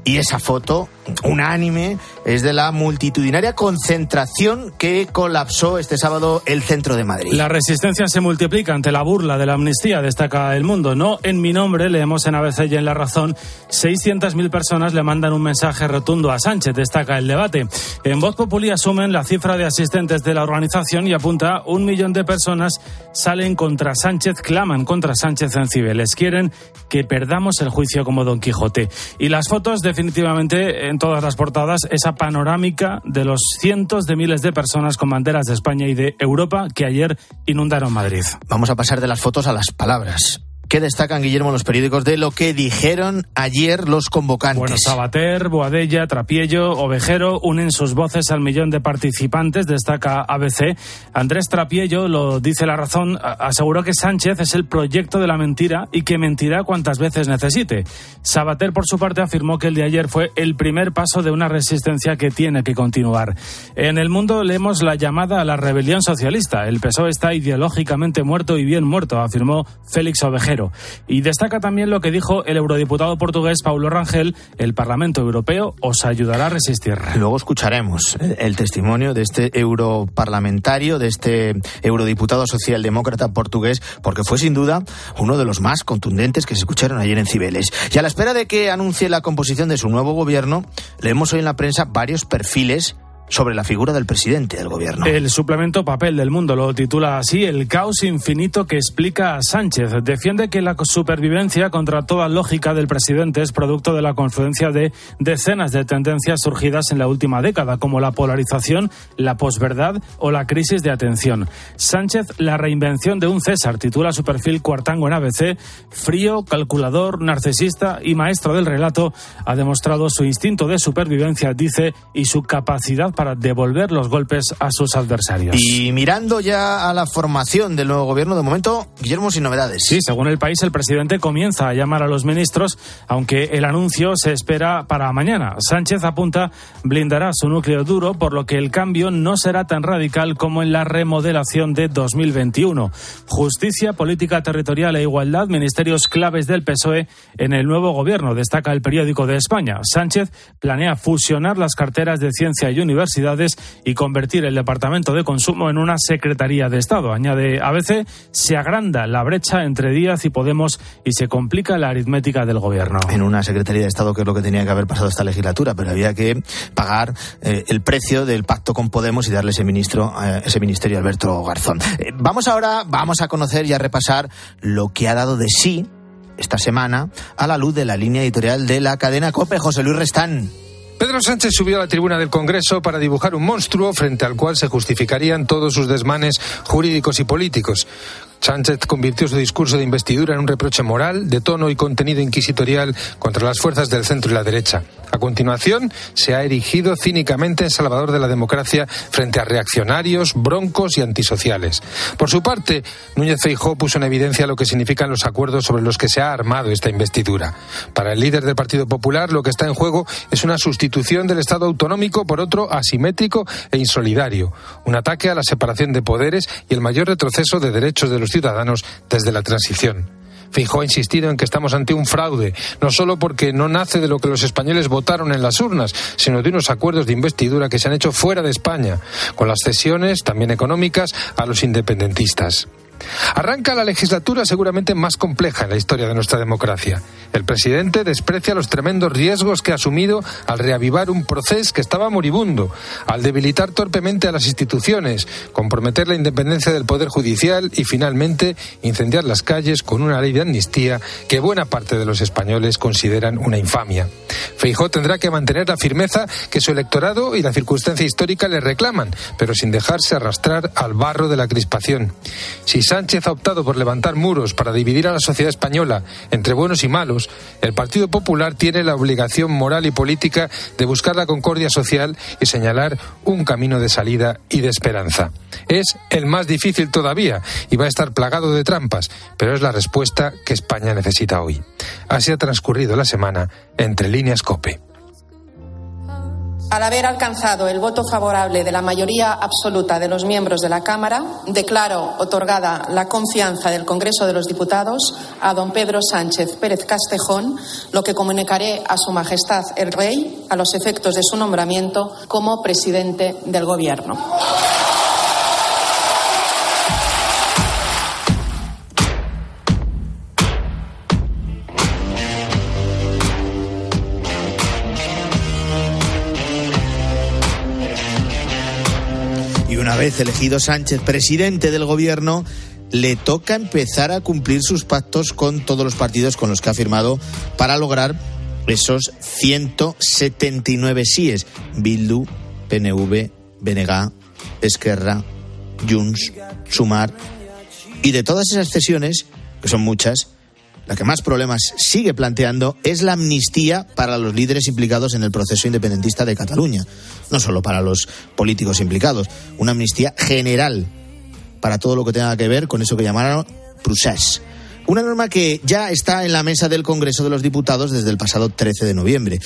Y esa foto, unánime, es de la multitudinaria concentración que colapsó este sábado el centro de Madrid. La resistencia se multiplica ante la burla de la amnistía, destaca el mundo. No en mi nombre, leemos en ABC y en La Razón, 600.000 personas le mandan un mensaje rotundo a Sánchez, destaca el debate. En Voz Populi asumen la cifra de asistentes de la organización y apunta un millón de personas salen contra Sánchez, claman contra Sánchez en Cibeles. Quieren que perdamos el juicio como Don Quijote. Y las fotos definitivamente en todas las portadas, esa panorámica de los cientos de miles de personas con banderas de España y de Europa que ayer inundaron Madrid. Vamos a pasar de las fotos a las palabras. ¿Qué destacan, Guillermo, los periódicos de lo que dijeron ayer los convocantes? Bueno, Sabater, Boadella, Trapiello, Ovejero unen sus voces al millón de participantes, destaca ABC. Andrés Trapiello, lo dice La Razón, aseguró que Sánchez es el proyecto de la mentira y que mentirá cuantas veces necesite. Sabater, por su parte, afirmó que el de ayer fue el primer paso de una resistencia que tiene que continuar. En el mundo leemos la llamada a la rebelión socialista. El PSOE está ideológicamente muerto y bien muerto, afirmó Félix Ovejero. Y destaca también lo que dijo el eurodiputado portugués Paulo Rangel, el Parlamento Europeo os ayudará a resistir. Luego escucharemos el testimonio de este europarlamentario, de este eurodiputado socialdemócrata portugués, porque fue sin duda uno de los más contundentes que se escucharon ayer en Cibeles. Y a la espera de que anuncie la composición de su nuevo gobierno, leemos hoy en la prensa varios perfiles sobre la figura del presidente del gobierno. El suplemento Papel del Mundo lo titula así El caos infinito que explica a Sánchez. Defiende que la supervivencia contra toda lógica del presidente es producto de la confluencia de decenas de tendencias surgidas en la última década, como la polarización, la posverdad o la crisis de atención. Sánchez, la reinvención de un César, titula su perfil Cuartango en ABC, frío, calculador, narcisista y maestro del relato, ha demostrado su instinto de supervivencia, dice, y su capacidad para devolver los golpes a sus adversarios. Y mirando ya a la formación del nuevo gobierno, de momento, Guillermo, sin novedades. Sí, según el país, el presidente comienza a llamar a los ministros, aunque el anuncio se espera para mañana. Sánchez apunta blindará su núcleo duro, por lo que el cambio no será tan radical como en la remodelación de 2021. Justicia, política territorial e igualdad, ministerios claves del PSOE en el nuevo gobierno, destaca el periódico de España. Sánchez planea fusionar las carteras de ciencia y universidad y convertir el Departamento de Consumo en una Secretaría de Estado. Añade ABC, se agranda la brecha entre Díaz y Podemos y se complica la aritmética del Gobierno. En una Secretaría de Estado que es lo que tenía que haber pasado esta legislatura, pero había que pagar eh, el precio del pacto con Podemos y darle ese, ministro, eh, ese ministerio a Alberto Garzón. Eh, vamos ahora, vamos a conocer y a repasar lo que ha dado de sí esta semana a la luz de la línea editorial de la cadena COPE. José Luis Restán. Pedro Sánchez subió a la tribuna del Congreso para dibujar un monstruo frente al cual se justificarían todos sus desmanes jurídicos y políticos. Sánchez convirtió su discurso de investidura en un reproche moral, de tono y contenido inquisitorial contra las fuerzas del centro y la derecha. A continuación, se ha erigido cínicamente en salvador de la democracia frente a reaccionarios, broncos y antisociales. Por su parte, Núñez Feijó puso en evidencia lo que significan los acuerdos sobre los que se ha armado esta investidura. Para el líder del Partido Popular, lo que está en juego es una sustitución del Estado autonómico por otro asimétrico e insolidario, un ataque a la separación de poderes y el mayor retroceso de derechos de los ciudadanos desde la transición. Fijó ha insistido en que estamos ante un fraude, no solo porque no nace de lo que los españoles votaron en las urnas, sino de unos acuerdos de investidura que se han hecho fuera de España, con las cesiones, también económicas, a los independentistas. Arranca la legislatura seguramente más compleja en la historia de nuestra democracia. El presidente desprecia los tremendos riesgos que ha asumido al reavivar un proceso que estaba moribundo, al debilitar torpemente a las instituciones, comprometer la independencia del Poder Judicial y finalmente incendiar las calles con una ley de amnistía que buena parte de los españoles consideran una infamia. Feijó tendrá que mantener la firmeza que su electorado y la circunstancia histórica le reclaman, pero sin dejarse arrastrar al barro de la crispación. Si Sánchez ha optado por levantar muros para dividir a la sociedad española entre buenos y malos, el Partido Popular tiene la obligación moral y política de buscar la concordia social y señalar un camino de salida y de esperanza. Es el más difícil todavía y va a estar plagado de trampas, pero es la respuesta que España necesita hoy. Así ha transcurrido la semana entre líneas COPE. Al haber alcanzado el voto favorable de la mayoría absoluta de los miembros de la Cámara, declaro otorgada la confianza del Congreso de los Diputados a don Pedro Sánchez Pérez Castejón, lo que comunicaré a Su Majestad el Rey a los efectos de su nombramiento como presidente del Gobierno. Vez elegido Sánchez presidente del gobierno, le toca empezar a cumplir sus pactos con todos los partidos con los que ha firmado para lograr esos 179 síes. Bildu, PNV, BNG, Esquerra, Junts, Sumar. Y de todas esas cesiones, que son muchas, la que más problemas sigue planteando es la amnistía para los líderes implicados en el proceso independentista de Cataluña. No solo para los políticos implicados, una amnistía general para todo lo que tenga que ver con eso que llamaron procés. Una norma que ya está en la mesa del Congreso de los Diputados desde el pasado 13 de noviembre.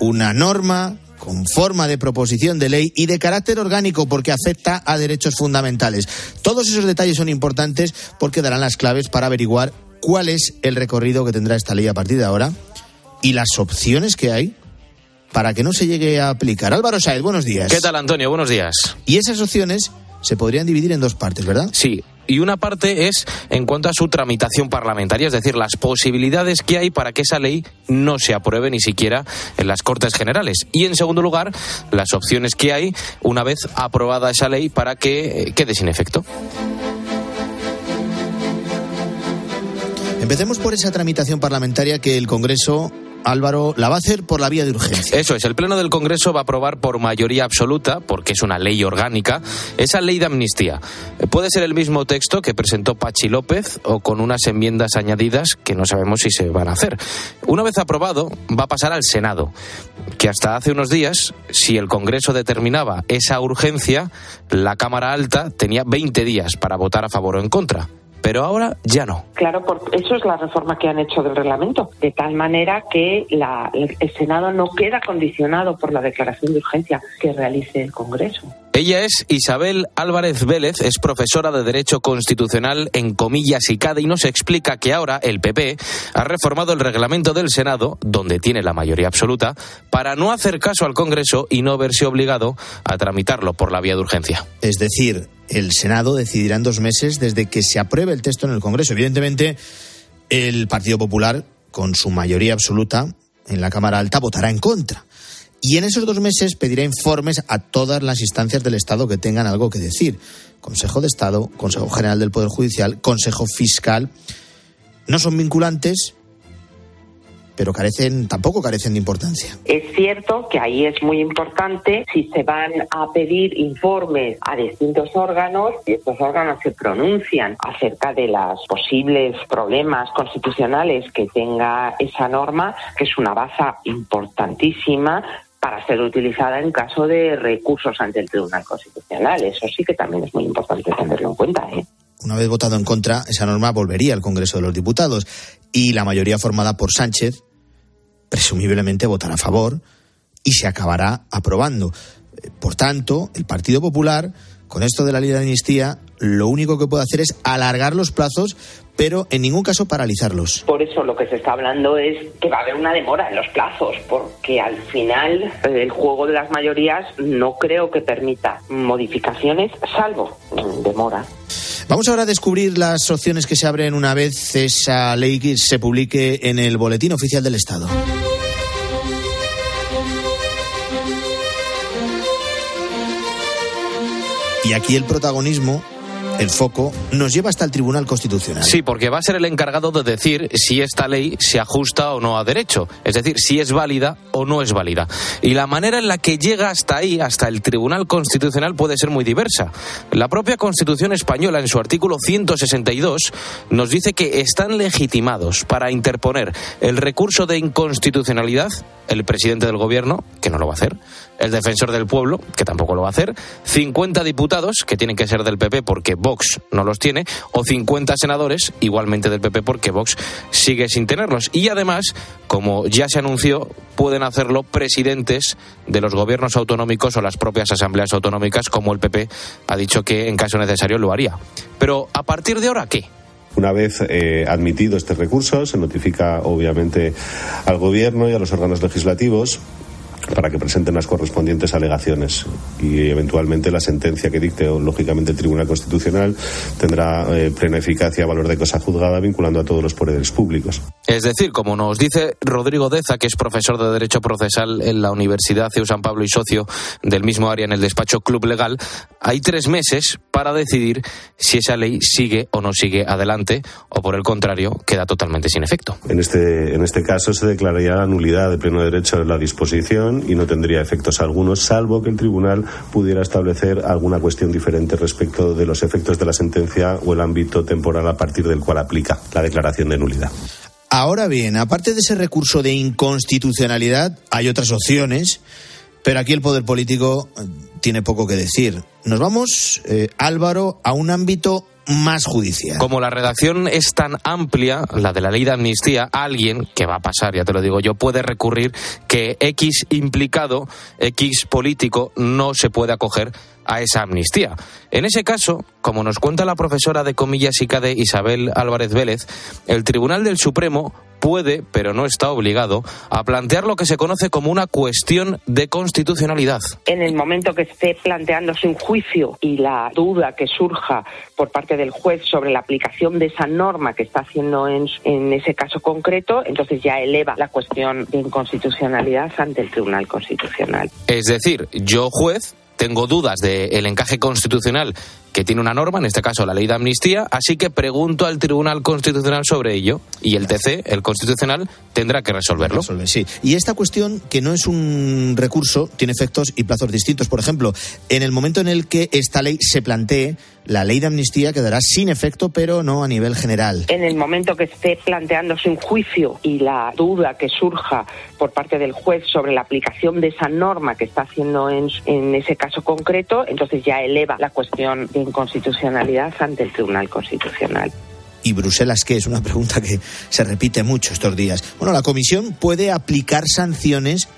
Una norma con forma de proposición de ley y de carácter orgánico porque afecta a derechos fundamentales. Todos esos detalles son importantes porque darán las claves para averiguar cuál es el recorrido que tendrá esta ley a partir de ahora y las opciones que hay para que no se llegue a aplicar. Álvaro Saez, buenos días. ¿Qué tal, Antonio? Buenos días. Y esas opciones se podrían dividir en dos partes, ¿verdad? Sí. Y una parte es en cuanto a su tramitación parlamentaria, es decir, las posibilidades que hay para que esa ley no se apruebe ni siquiera en las Cortes Generales. Y en segundo lugar, las opciones que hay una vez aprobada esa ley para que eh, quede sin efecto. Empecemos por esa tramitación parlamentaria que el Congreso Álvaro, la va a hacer por la vía de urgencia. Eso es, el Pleno del Congreso va a aprobar por mayoría absoluta, porque es una ley orgánica, esa ley de amnistía. Puede ser el mismo texto que presentó Pachi López o con unas enmiendas añadidas que no sabemos si se van a hacer. Una vez aprobado, va a pasar al Senado, que hasta hace unos días, si el Congreso determinaba esa urgencia, la Cámara Alta tenía 20 días para votar a favor o en contra pero ahora ya no. Claro, por eso es la reforma que han hecho del reglamento, de tal manera que la, el Senado no queda condicionado por la declaración de urgencia que realice el Congreso. Ella es Isabel Álvarez Vélez, es profesora de Derecho Constitucional en Comillas y CADE y nos explica que ahora el PP ha reformado el reglamento del Senado, donde tiene la mayoría absoluta, para no hacer caso al Congreso y no verse obligado a tramitarlo por la vía de urgencia. Es decir, el Senado decidirá en dos meses desde que se apruebe el texto en el Congreso. Evidentemente, el Partido Popular, con su mayoría absoluta en la Cámara Alta, votará en contra. Y en esos dos meses pedirá informes a todas las instancias del Estado que tengan algo que decir. Consejo de Estado, Consejo General del Poder Judicial, Consejo Fiscal. No son vinculantes, pero carecen, tampoco carecen de importancia. Es cierto que ahí es muy importante si se van a pedir informes a distintos órganos y estos órganos se pronuncian acerca de los posibles problemas constitucionales que tenga esa norma, que es una baza importantísima para ser utilizada en caso de recursos ante el Tribunal Constitucional. Eso sí que también es muy importante tenerlo en cuenta. ¿eh? Una vez votado en contra, esa norma volvería al Congreso de los Diputados y la mayoría formada por Sánchez presumiblemente votará a favor y se acabará aprobando. Por tanto, el Partido Popular, con esto de la ley de amnistía, lo único que puede hacer es alargar los plazos, pero en ningún caso paralizarlos. Por eso lo que se está hablando es que va a haber una demora en los plazos, porque al final el juego de las mayorías no creo que permita modificaciones, salvo demora. Vamos ahora a descubrir las opciones que se abren una vez esa ley se publique en el Boletín Oficial del Estado. Y aquí el protagonismo el foco nos lleva hasta el Tribunal Constitucional. Sí, porque va a ser el encargado de decir si esta ley se ajusta o no a derecho, es decir, si es válida o no es válida. Y la manera en la que llega hasta ahí, hasta el Tribunal Constitucional, puede ser muy diversa. La propia Constitución española, en su artículo 162, nos dice que están legitimados para interponer el recurso de inconstitucionalidad el presidente del gobierno, que no lo va a hacer, el defensor del pueblo, que tampoco lo va a hacer, 50 diputados, que tienen que ser del PP porque Vox no los tiene, o 50 senadores, igualmente del PP porque Vox sigue sin tenerlos. Y además, como ya se anunció, pueden hacerlo presidentes de los gobiernos autonómicos o las propias asambleas autonómicas, como el PP ha dicho que en caso necesario lo haría. Pero a partir de ahora, ¿qué? Una vez eh, admitido este recurso, se notifica obviamente al Gobierno y a los órganos legislativos para que presenten las correspondientes alegaciones y eventualmente la sentencia que dicte lógicamente el Tribunal Constitucional tendrá eh, plena eficacia valor de cosa juzgada vinculando a todos los poderes públicos. Es decir, como nos dice Rodrigo Deza, que es profesor de Derecho Procesal en la Universidad CEU San Pablo y socio del mismo área en el despacho Club Legal, hay tres meses para decidir si esa ley sigue o no sigue adelante o por el contrario queda totalmente sin efecto. En este, en este caso se declararía la nulidad de pleno derecho de la disposición y no tendría efectos algunos, salvo que el tribunal pudiera establecer alguna cuestión diferente respecto de los efectos de la sentencia o el ámbito temporal a partir del cual aplica la declaración de nulidad. Ahora bien, aparte de ese recurso de inconstitucionalidad, hay otras opciones, pero aquí el poder político eh, tiene poco que decir. Nos vamos, eh, Álvaro, a un ámbito más judicial. Como la redacción es tan amplia, la de la ley de amnistía, alguien, que va a pasar, ya te lo digo yo, puede recurrir que X implicado, X político, no se puede acoger a esa amnistía. En ese caso, como nos cuenta la profesora de comillas y CADE Isabel Álvarez Vélez, el Tribunal del Supremo puede, pero no está obligado, a plantear lo que se conoce como una cuestión de constitucionalidad. En el momento que esté planteándose un juicio y la duda que surja por parte del juez sobre la aplicación de esa norma que está haciendo en, en ese caso concreto, entonces ya eleva la cuestión de inconstitucionalidad ante el Tribunal Constitucional. Es decir, yo juez tengo dudas del encaje constitucional que tiene una norma, en este caso la ley de amnistía, así que pregunto al Tribunal Constitucional sobre ello y el TC, el Constitucional, tendrá que resolverlo. Resolver, sí. Y esta cuestión, que no es un recurso, tiene efectos y plazos distintos. Por ejemplo, en el momento en el que esta ley se plantee, la ley de amnistía quedará sin efecto, pero no a nivel general. En el momento que esté planteándose un juicio y la duda que surja por parte del juez sobre la aplicación de esa norma que está haciendo en, en ese caso concreto, entonces ya eleva la cuestión de inconstitucionalidad ante el Tribunal Constitucional. ¿Y Bruselas qué? Es una pregunta que se repite mucho estos días. Bueno, la Comisión puede aplicar sanciones,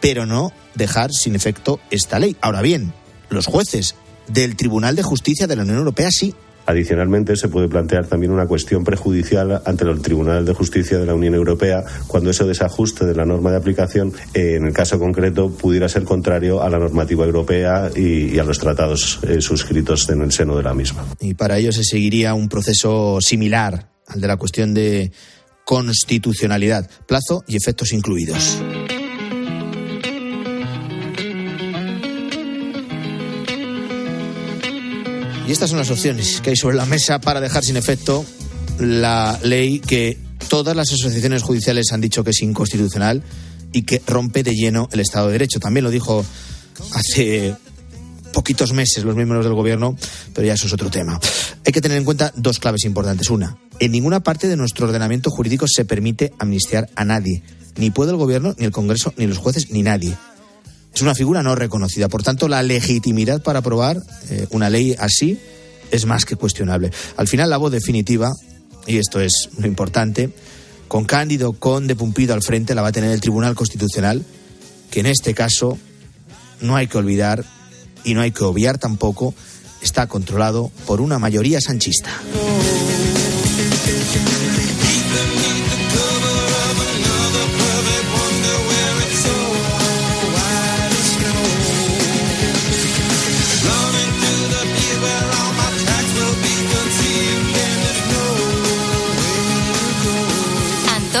pero no dejar sin efecto esta ley. Ahora bien, los jueces del Tribunal de Justicia de la Unión Europea sí Adicionalmente, se puede plantear también una cuestión prejudicial ante el Tribunal de Justicia de la Unión Europea cuando ese desajuste de la norma de aplicación, en el caso concreto, pudiera ser contrario a la normativa europea y, a los tratados eh, suscritos en el seno de la misma. Y para ello se seguiría un proceso similar al de la cuestión de constitucionalidad, plazo y efectos incluidos. Y estas son las opciones que hay sobre la mesa para dejar sin efecto la ley que todas las asociaciones judiciales han dicho que es inconstitucional y que rompe de lleno el Estado de Derecho. También lo dijo hace poquitos meses los miembros del gobierno, pero ya eso es otro tema. Hay que tener en cuenta dos claves importantes. Una, en ninguna parte de nuestro ordenamiento jurídico se permite amnistiar a nadie. Ni puede el gobierno, ni el Congreso, ni los jueces, ni nadie. Es una figura no reconocida. Por tanto, la legitimidad para aprobar eh, una ley así es más que cuestionable. Al final, la voz definitiva, y esto es lo importante, con Cándido Conde Pumpido al frente la va a tener el Tribunal Constitucional, que en este caso no hay que olvidar y no hay que obviar tampoco, está controlado por una mayoría sanchista.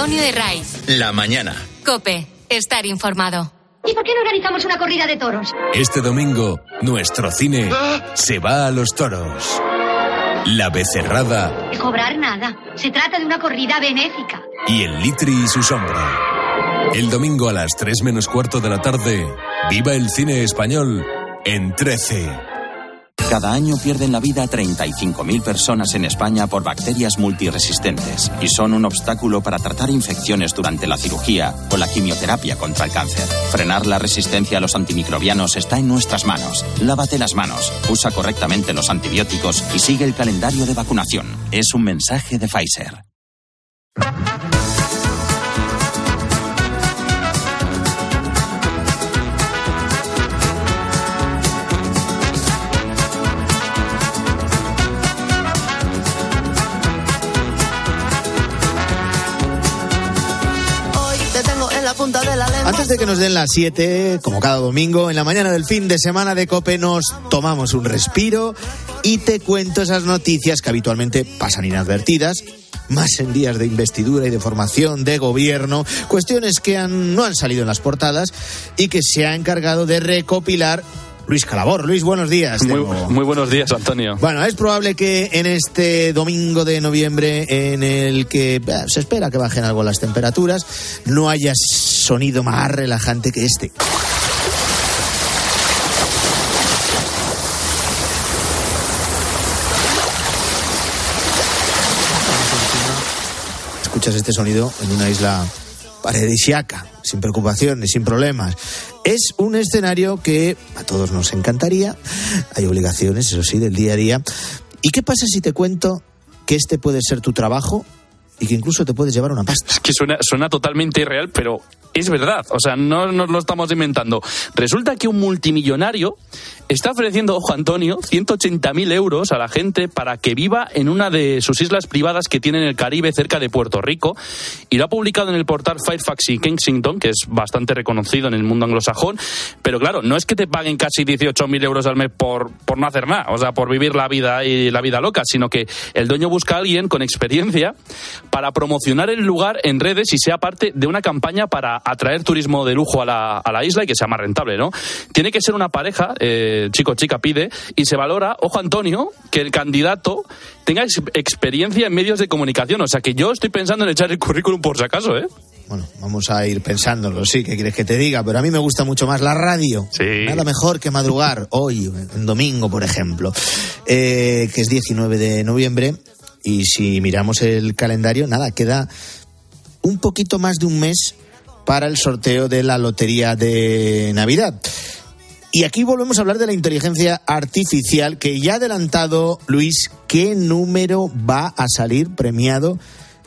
Antonio de Raiz. La mañana. Cope. Estar informado. ¿Y por qué no organizamos una corrida de toros? Este domingo, nuestro cine se va a los toros. La Becerrada De cobrar nada. Se trata de una corrida benéfica. y el Litri y su sombra. El domingo a las 3 menos cuarto de la tarde, viva el cine español en 13. Cada año pierden la vida 35.000 personas en España por bacterias multiresistentes y son un obstáculo para tratar infecciones durante la cirugía o la quimioterapia contra el cáncer. Frenar la resistencia a los antimicrobianos está en nuestras manos. Lávate las manos, usa correctamente los antibióticos y sigue el calendario de vacunación. Es un mensaje de Pfizer. Antes de que nos den las 7, como cada domingo, en la mañana del fin de semana de Cope nos tomamos un respiro y te cuento esas noticias que habitualmente pasan inadvertidas, más en días de investidura y de formación de gobierno, cuestiones que han- no han salido en las portadas y que se ha encargado de recopilar Luis Calabor. Luis, buenos días. Muy, buenos días, Antonio. Bueno, es probable que en este domingo de noviembre, en el que eh, se espera que bajen algo las temperaturas, no haya sonido más relajante que este. Escuchas este sonido en una isla paradisiaca, sin preocupaciones, sin problemas. Es un escenario que a todos nos encantaría. Hay obligaciones, eso sí, del día a día. ¿Y qué pasa si te cuento que este puede ser tu trabajo y que incluso te puedes llevar una pasta? Es que suena, totalmente irreal, pero es verdad. O sea, no nos lo estamos inventando. Resulta que un multimillonario está ofreciendo, ojo Antonio, 180.000 euros a la gente para que viva en una de sus islas privadas que tiene en el Caribe cerca de Puerto Rico. Y lo ha publicado en el portal Fairfax y Kensington, que es bastante reconocido en el mundo anglosajón. Pero claro, no es que te paguen casi 18.000 euros al mes por, por no hacer nada, o sea, por vivir la vida y la vida loca, sino que el dueño busca a alguien con experiencia para promocionar el lugar en redes y sea parte de una campaña para atraer turismo de lujo a la, a la isla y que sea más rentable, ¿no? Tiene que ser una pareja, eh, chico chica pide, y se valora, ojo Antonio, que el candidato tenga ex- experiencia en medios de comunicación. O sea que yo estoy pensando en echar el currículum por si acaso, ¿eh? Bueno, vamos a ir pensándolo, sí, ¿qué quieres que te diga? Pero a mí me gusta mucho más la radio. Nada mejor que madrugar hoy, en domingo, por ejemplo, eh, que es 19 de noviembre. Y si miramos el calendario, nada, queda un poquito más de un mes para el sorteo de la lotería de Navidad. Y aquí volvemos a hablar de la inteligencia artificial, que ya ha adelantado Luis qué número va a salir premiado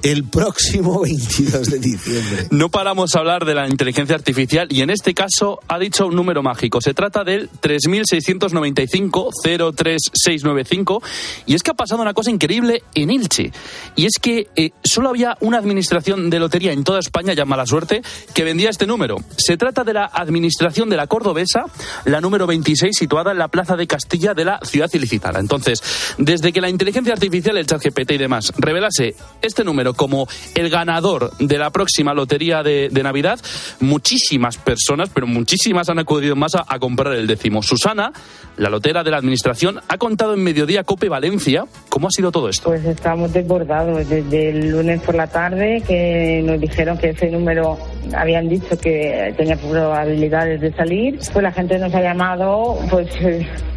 el próximo (laughs) 22 de diciembre. No paramos a hablar de la inteligencia artificial y en este caso ha dicho un número mágico. Se trata del 3695-03695 y es que ha pasado una cosa increíble en Elche. Y es que eh, solo había una administración de lotería en toda España, ya mala suerte, que vendía este número. Se trata de la administración de la Cordobesa, la número 26, situada en la Plaza de Castilla de la ciudad ilicitada. Entonces, desde que la inteligencia artificial, el chat GPT y demás, revelase este número como el ganador de la próxima lotería de, de Navidad, muchísimas personas, pero muchísimas han acudido en masa a comprar el décimo. Susana, la lotera de la administración, ha contado en Mediodía Cope Valencia cómo ha sido todo esto. Pues estamos desbordados desde el lunes por la tarde que nos dijeron que ese número habían dicho que tenía probabilidades de salir. Pues la gente nos ha llamado, pues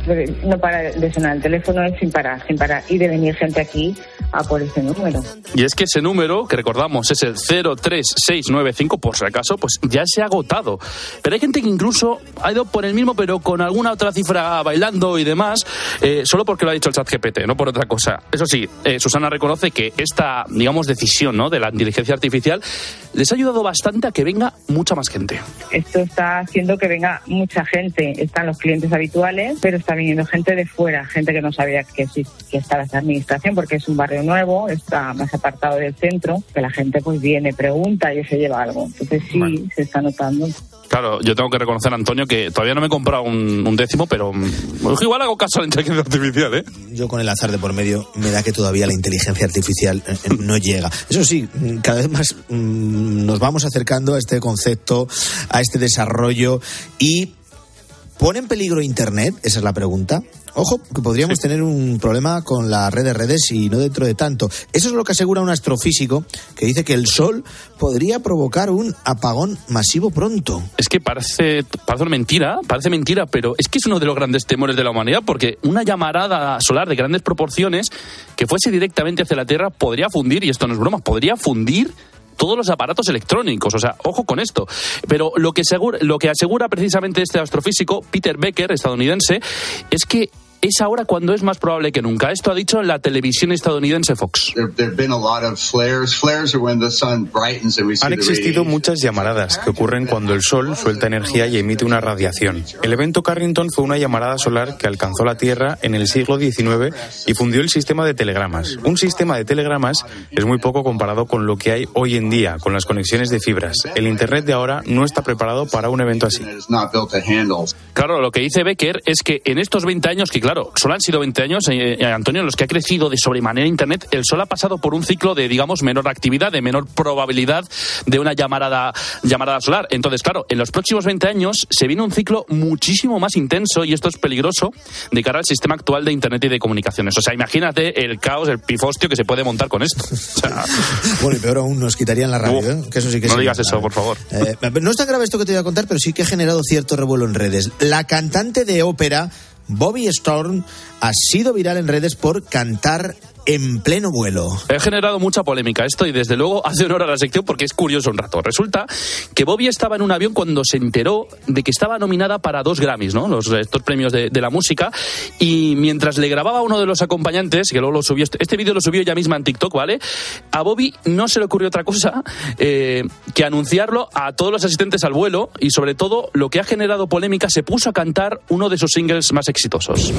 (laughs) no para de sonar el teléfono es sin parar, sin parar y de venir gente aquí a por ese número. Y es que número, que recordamos es el 03695, por si acaso, pues ya se ha agotado. Pero hay gente que incluso ha ido por el mismo, pero con alguna otra cifra bailando y demás, eh, solo porque lo ha dicho el chat GPT, no por otra cosa. Eso sí, eh, Susana reconoce que esta, digamos, decisión ¿no? de la inteligencia artificial les ha ayudado bastante a que venga mucha más gente. Esto está haciendo que venga mucha gente. Están los clientes habituales, pero está viniendo gente de fuera, gente que no sabía que, sí, que estaba esta administración, porque es un barrio nuevo, está más apartado centro, que la gente pues viene, pregunta y se lleva algo. Entonces sí, se está notando. Claro, yo tengo que reconocer, Antonio, que todavía no me he comprado un, un décimo, pero mm, igual hago caso a la inteligencia artificial, ¿eh? Yo con el azar de por medio me da que todavía la inteligencia artificial eh, eh, no llega. Eso sí, mm, cada vez más mm, nos vamos acercando a este concepto, a este desarrollo y ¿Pone en peligro Internet? Esa es la pregunta. Ojo, que podríamos tener un problema con la red de redes y no dentro de tanto. Eso es lo que asegura un astrofísico que dice que el Sol podría provocar un apagón masivo pronto. Es que parece, parece mentira, parece mentira, pero es que es uno de los grandes temores de la humanidad, porque una llamarada solar de grandes proporciones que fuese directamente hacia la Tierra podría fundir, y esto no es broma, podría fundir todos los aparatos electrónicos. O sea, ojo con esto. Pero lo que, asegura, lo que asegura precisamente este astrofísico, Peter Becker, estadounidense, es que es ahora cuando es más probable que nunca. Esto ha dicho la televisión estadounidense Fox. Han existido muchas llamaradas que ocurren cuando el Sol suelta energía y emite una radiación. El evento Carrington fue una llamarada solar que alcanzó la Tierra en el siglo XIX y fundió el sistema de telegramas. Un sistema de telegramas es muy poco comparado con lo que hay hoy en día, con las conexiones de fibras. El Internet de ahora no está preparado para un evento así. Claro, lo que dice Becker es que en estos 20 años, que claro, solo han sido 20 años, eh, eh, Antonio, en los que ha crecido de sobremanera Internet, el Sol ha pasado por un ciclo de, digamos, menor actividad, de menor probabilidad de una llamarada, llamarada solar. Entonces, claro, en los próximos 20 años se viene un ciclo muchísimo más intenso, y esto es peligroso, de cara al sistema actual de Internet y de comunicaciones. O sea, imagínate el caos, el pifostio que se puede montar con esto. O sea, (laughs) Bueno, y peor aún, nos quitarían la radio, ¿eh? que eso sí que no sí. digas eso, por favor. Eh, no es tan grave esto que te voy a contar, pero sí que ha generado cierto revuelo en redes. La cantante de ópera, Bobby Storm, ha sido viral en redes por cantar en pleno vuelo. He generado mucha polémica esto y desde luego hace honor a la sección porque es curioso un rato. Resulta que Bobby estaba en un avión cuando se enteró de que estaba nominada para dos Grammys, ¿no? Los, estos premios de, de la música. Y mientras le grababa a uno de los acompañantes, que luego lo subió, este, este vídeo lo subió ella misma en TikTok, ¿vale? A Bobby no se le ocurrió otra cosa eh, que anunciarlo a todos los asistentes al vuelo y sobre todo lo que ha generado polémica, se puso a cantar uno de sus singles más exitosos.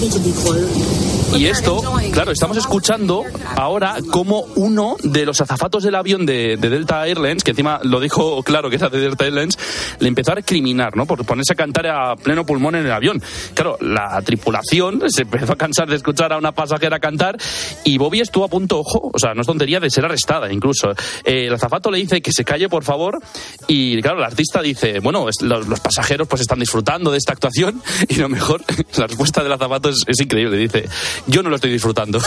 need to be clear Y esto, claro, estamos escuchando ahora como uno de los azafatos del avión de, de, Delta Airlines, que encima lo dijo claro que era de Delta Airlines, le empezó a recriminar, ¿no? Por ponerse a cantar a pleno pulmón en el avión. Claro, la tripulación se empezó a cansar de escuchar a una pasajera cantar y Bobby estuvo a punto, ojo, o sea, no es tontería de ser arrestada incluso. Eh, el azafato le dice que se calle, por favor, y claro, el artista dice, bueno, los, pasajeros pues están disfrutando de esta actuación (laughs) y lo mejor, (laughs) la respuesta del azafato es increíble, dice, yo no lo estoy disfrutando.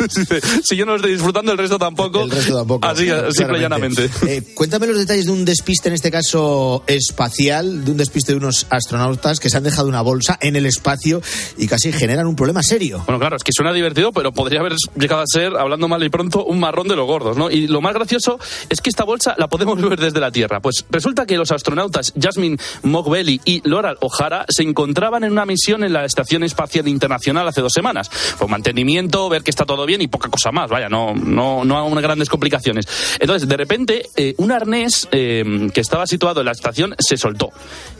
(laughs) si yo no lo estoy disfrutando, el resto tampoco. El resto tampoco. Así, simple y llanamente. Eh, cuéntame los detalles de un despiste, en este caso espacial, de un despiste de unos astronautas que se han dejado una bolsa en el espacio y casi generan un problema serio. Bueno, claro, es que suena divertido, pero podría haber llegado a ser, hablando mal y pronto, un marrón de los gordos, ¿no? Y lo más gracioso es que esta bolsa la podemos (laughs) ver desde la Tierra. Pues resulta que los astronautas Jasmine Mogbelli y Laura O'Hara se encontraban en una misión en la Estación Espacial Internacional hace dos semanas. Fue mantenimiento, ver que está todo bien y poca cosa más, vaya, no, no, no hay grandes complicaciones. Entonces, de repente, eh, un arnés eh, que estaba situado en la estación se soltó.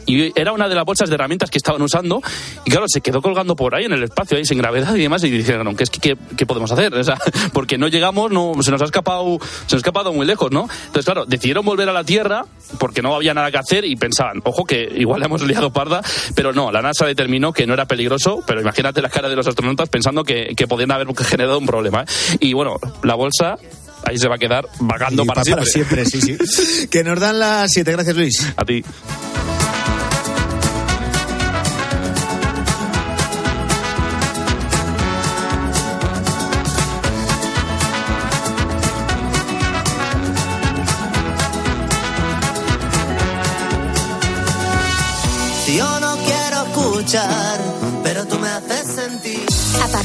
Y era una de las bolsas de herramientas que estaban usando y claro, se quedó colgando por ahí en el espacio, ahí sin gravedad y demás y dijeron, ¿qué, que, qué, podemos hacer? (laughs) Porque no llegamos, no, se nos ha escapado, se nos ha escapado muy lejos, ¿no? Entonces, claro, decidieron volver a la Tierra porque no había nada que hacer y pensaban, ojo que igual hemos liado parda, pero no, la NASA determinó que no era peligroso, pero imagínate la cara de los astronautas pensando que, que podían haber generado un problema. ¿eh? Y bueno, la bolsa ahí se va a quedar vagando para, para siempre. sí, sí. (laughs) que nos dan las siete. Gracias, Luis. A ti.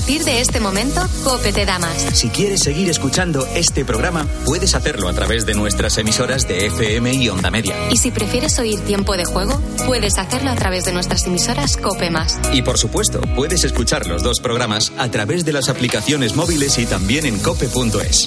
Partir de este momento, Cope te da más. Si quieres seguir escuchando este programa, puedes hacerlo a través de nuestras emisoras de FM y Onda Media. Y si prefieres oír tiempo de juego, puedes hacerlo a través de nuestras emisoras Cope más. Y por supuesto, puedes escuchar los dos programas a través de las aplicaciones móviles y también en cope.es.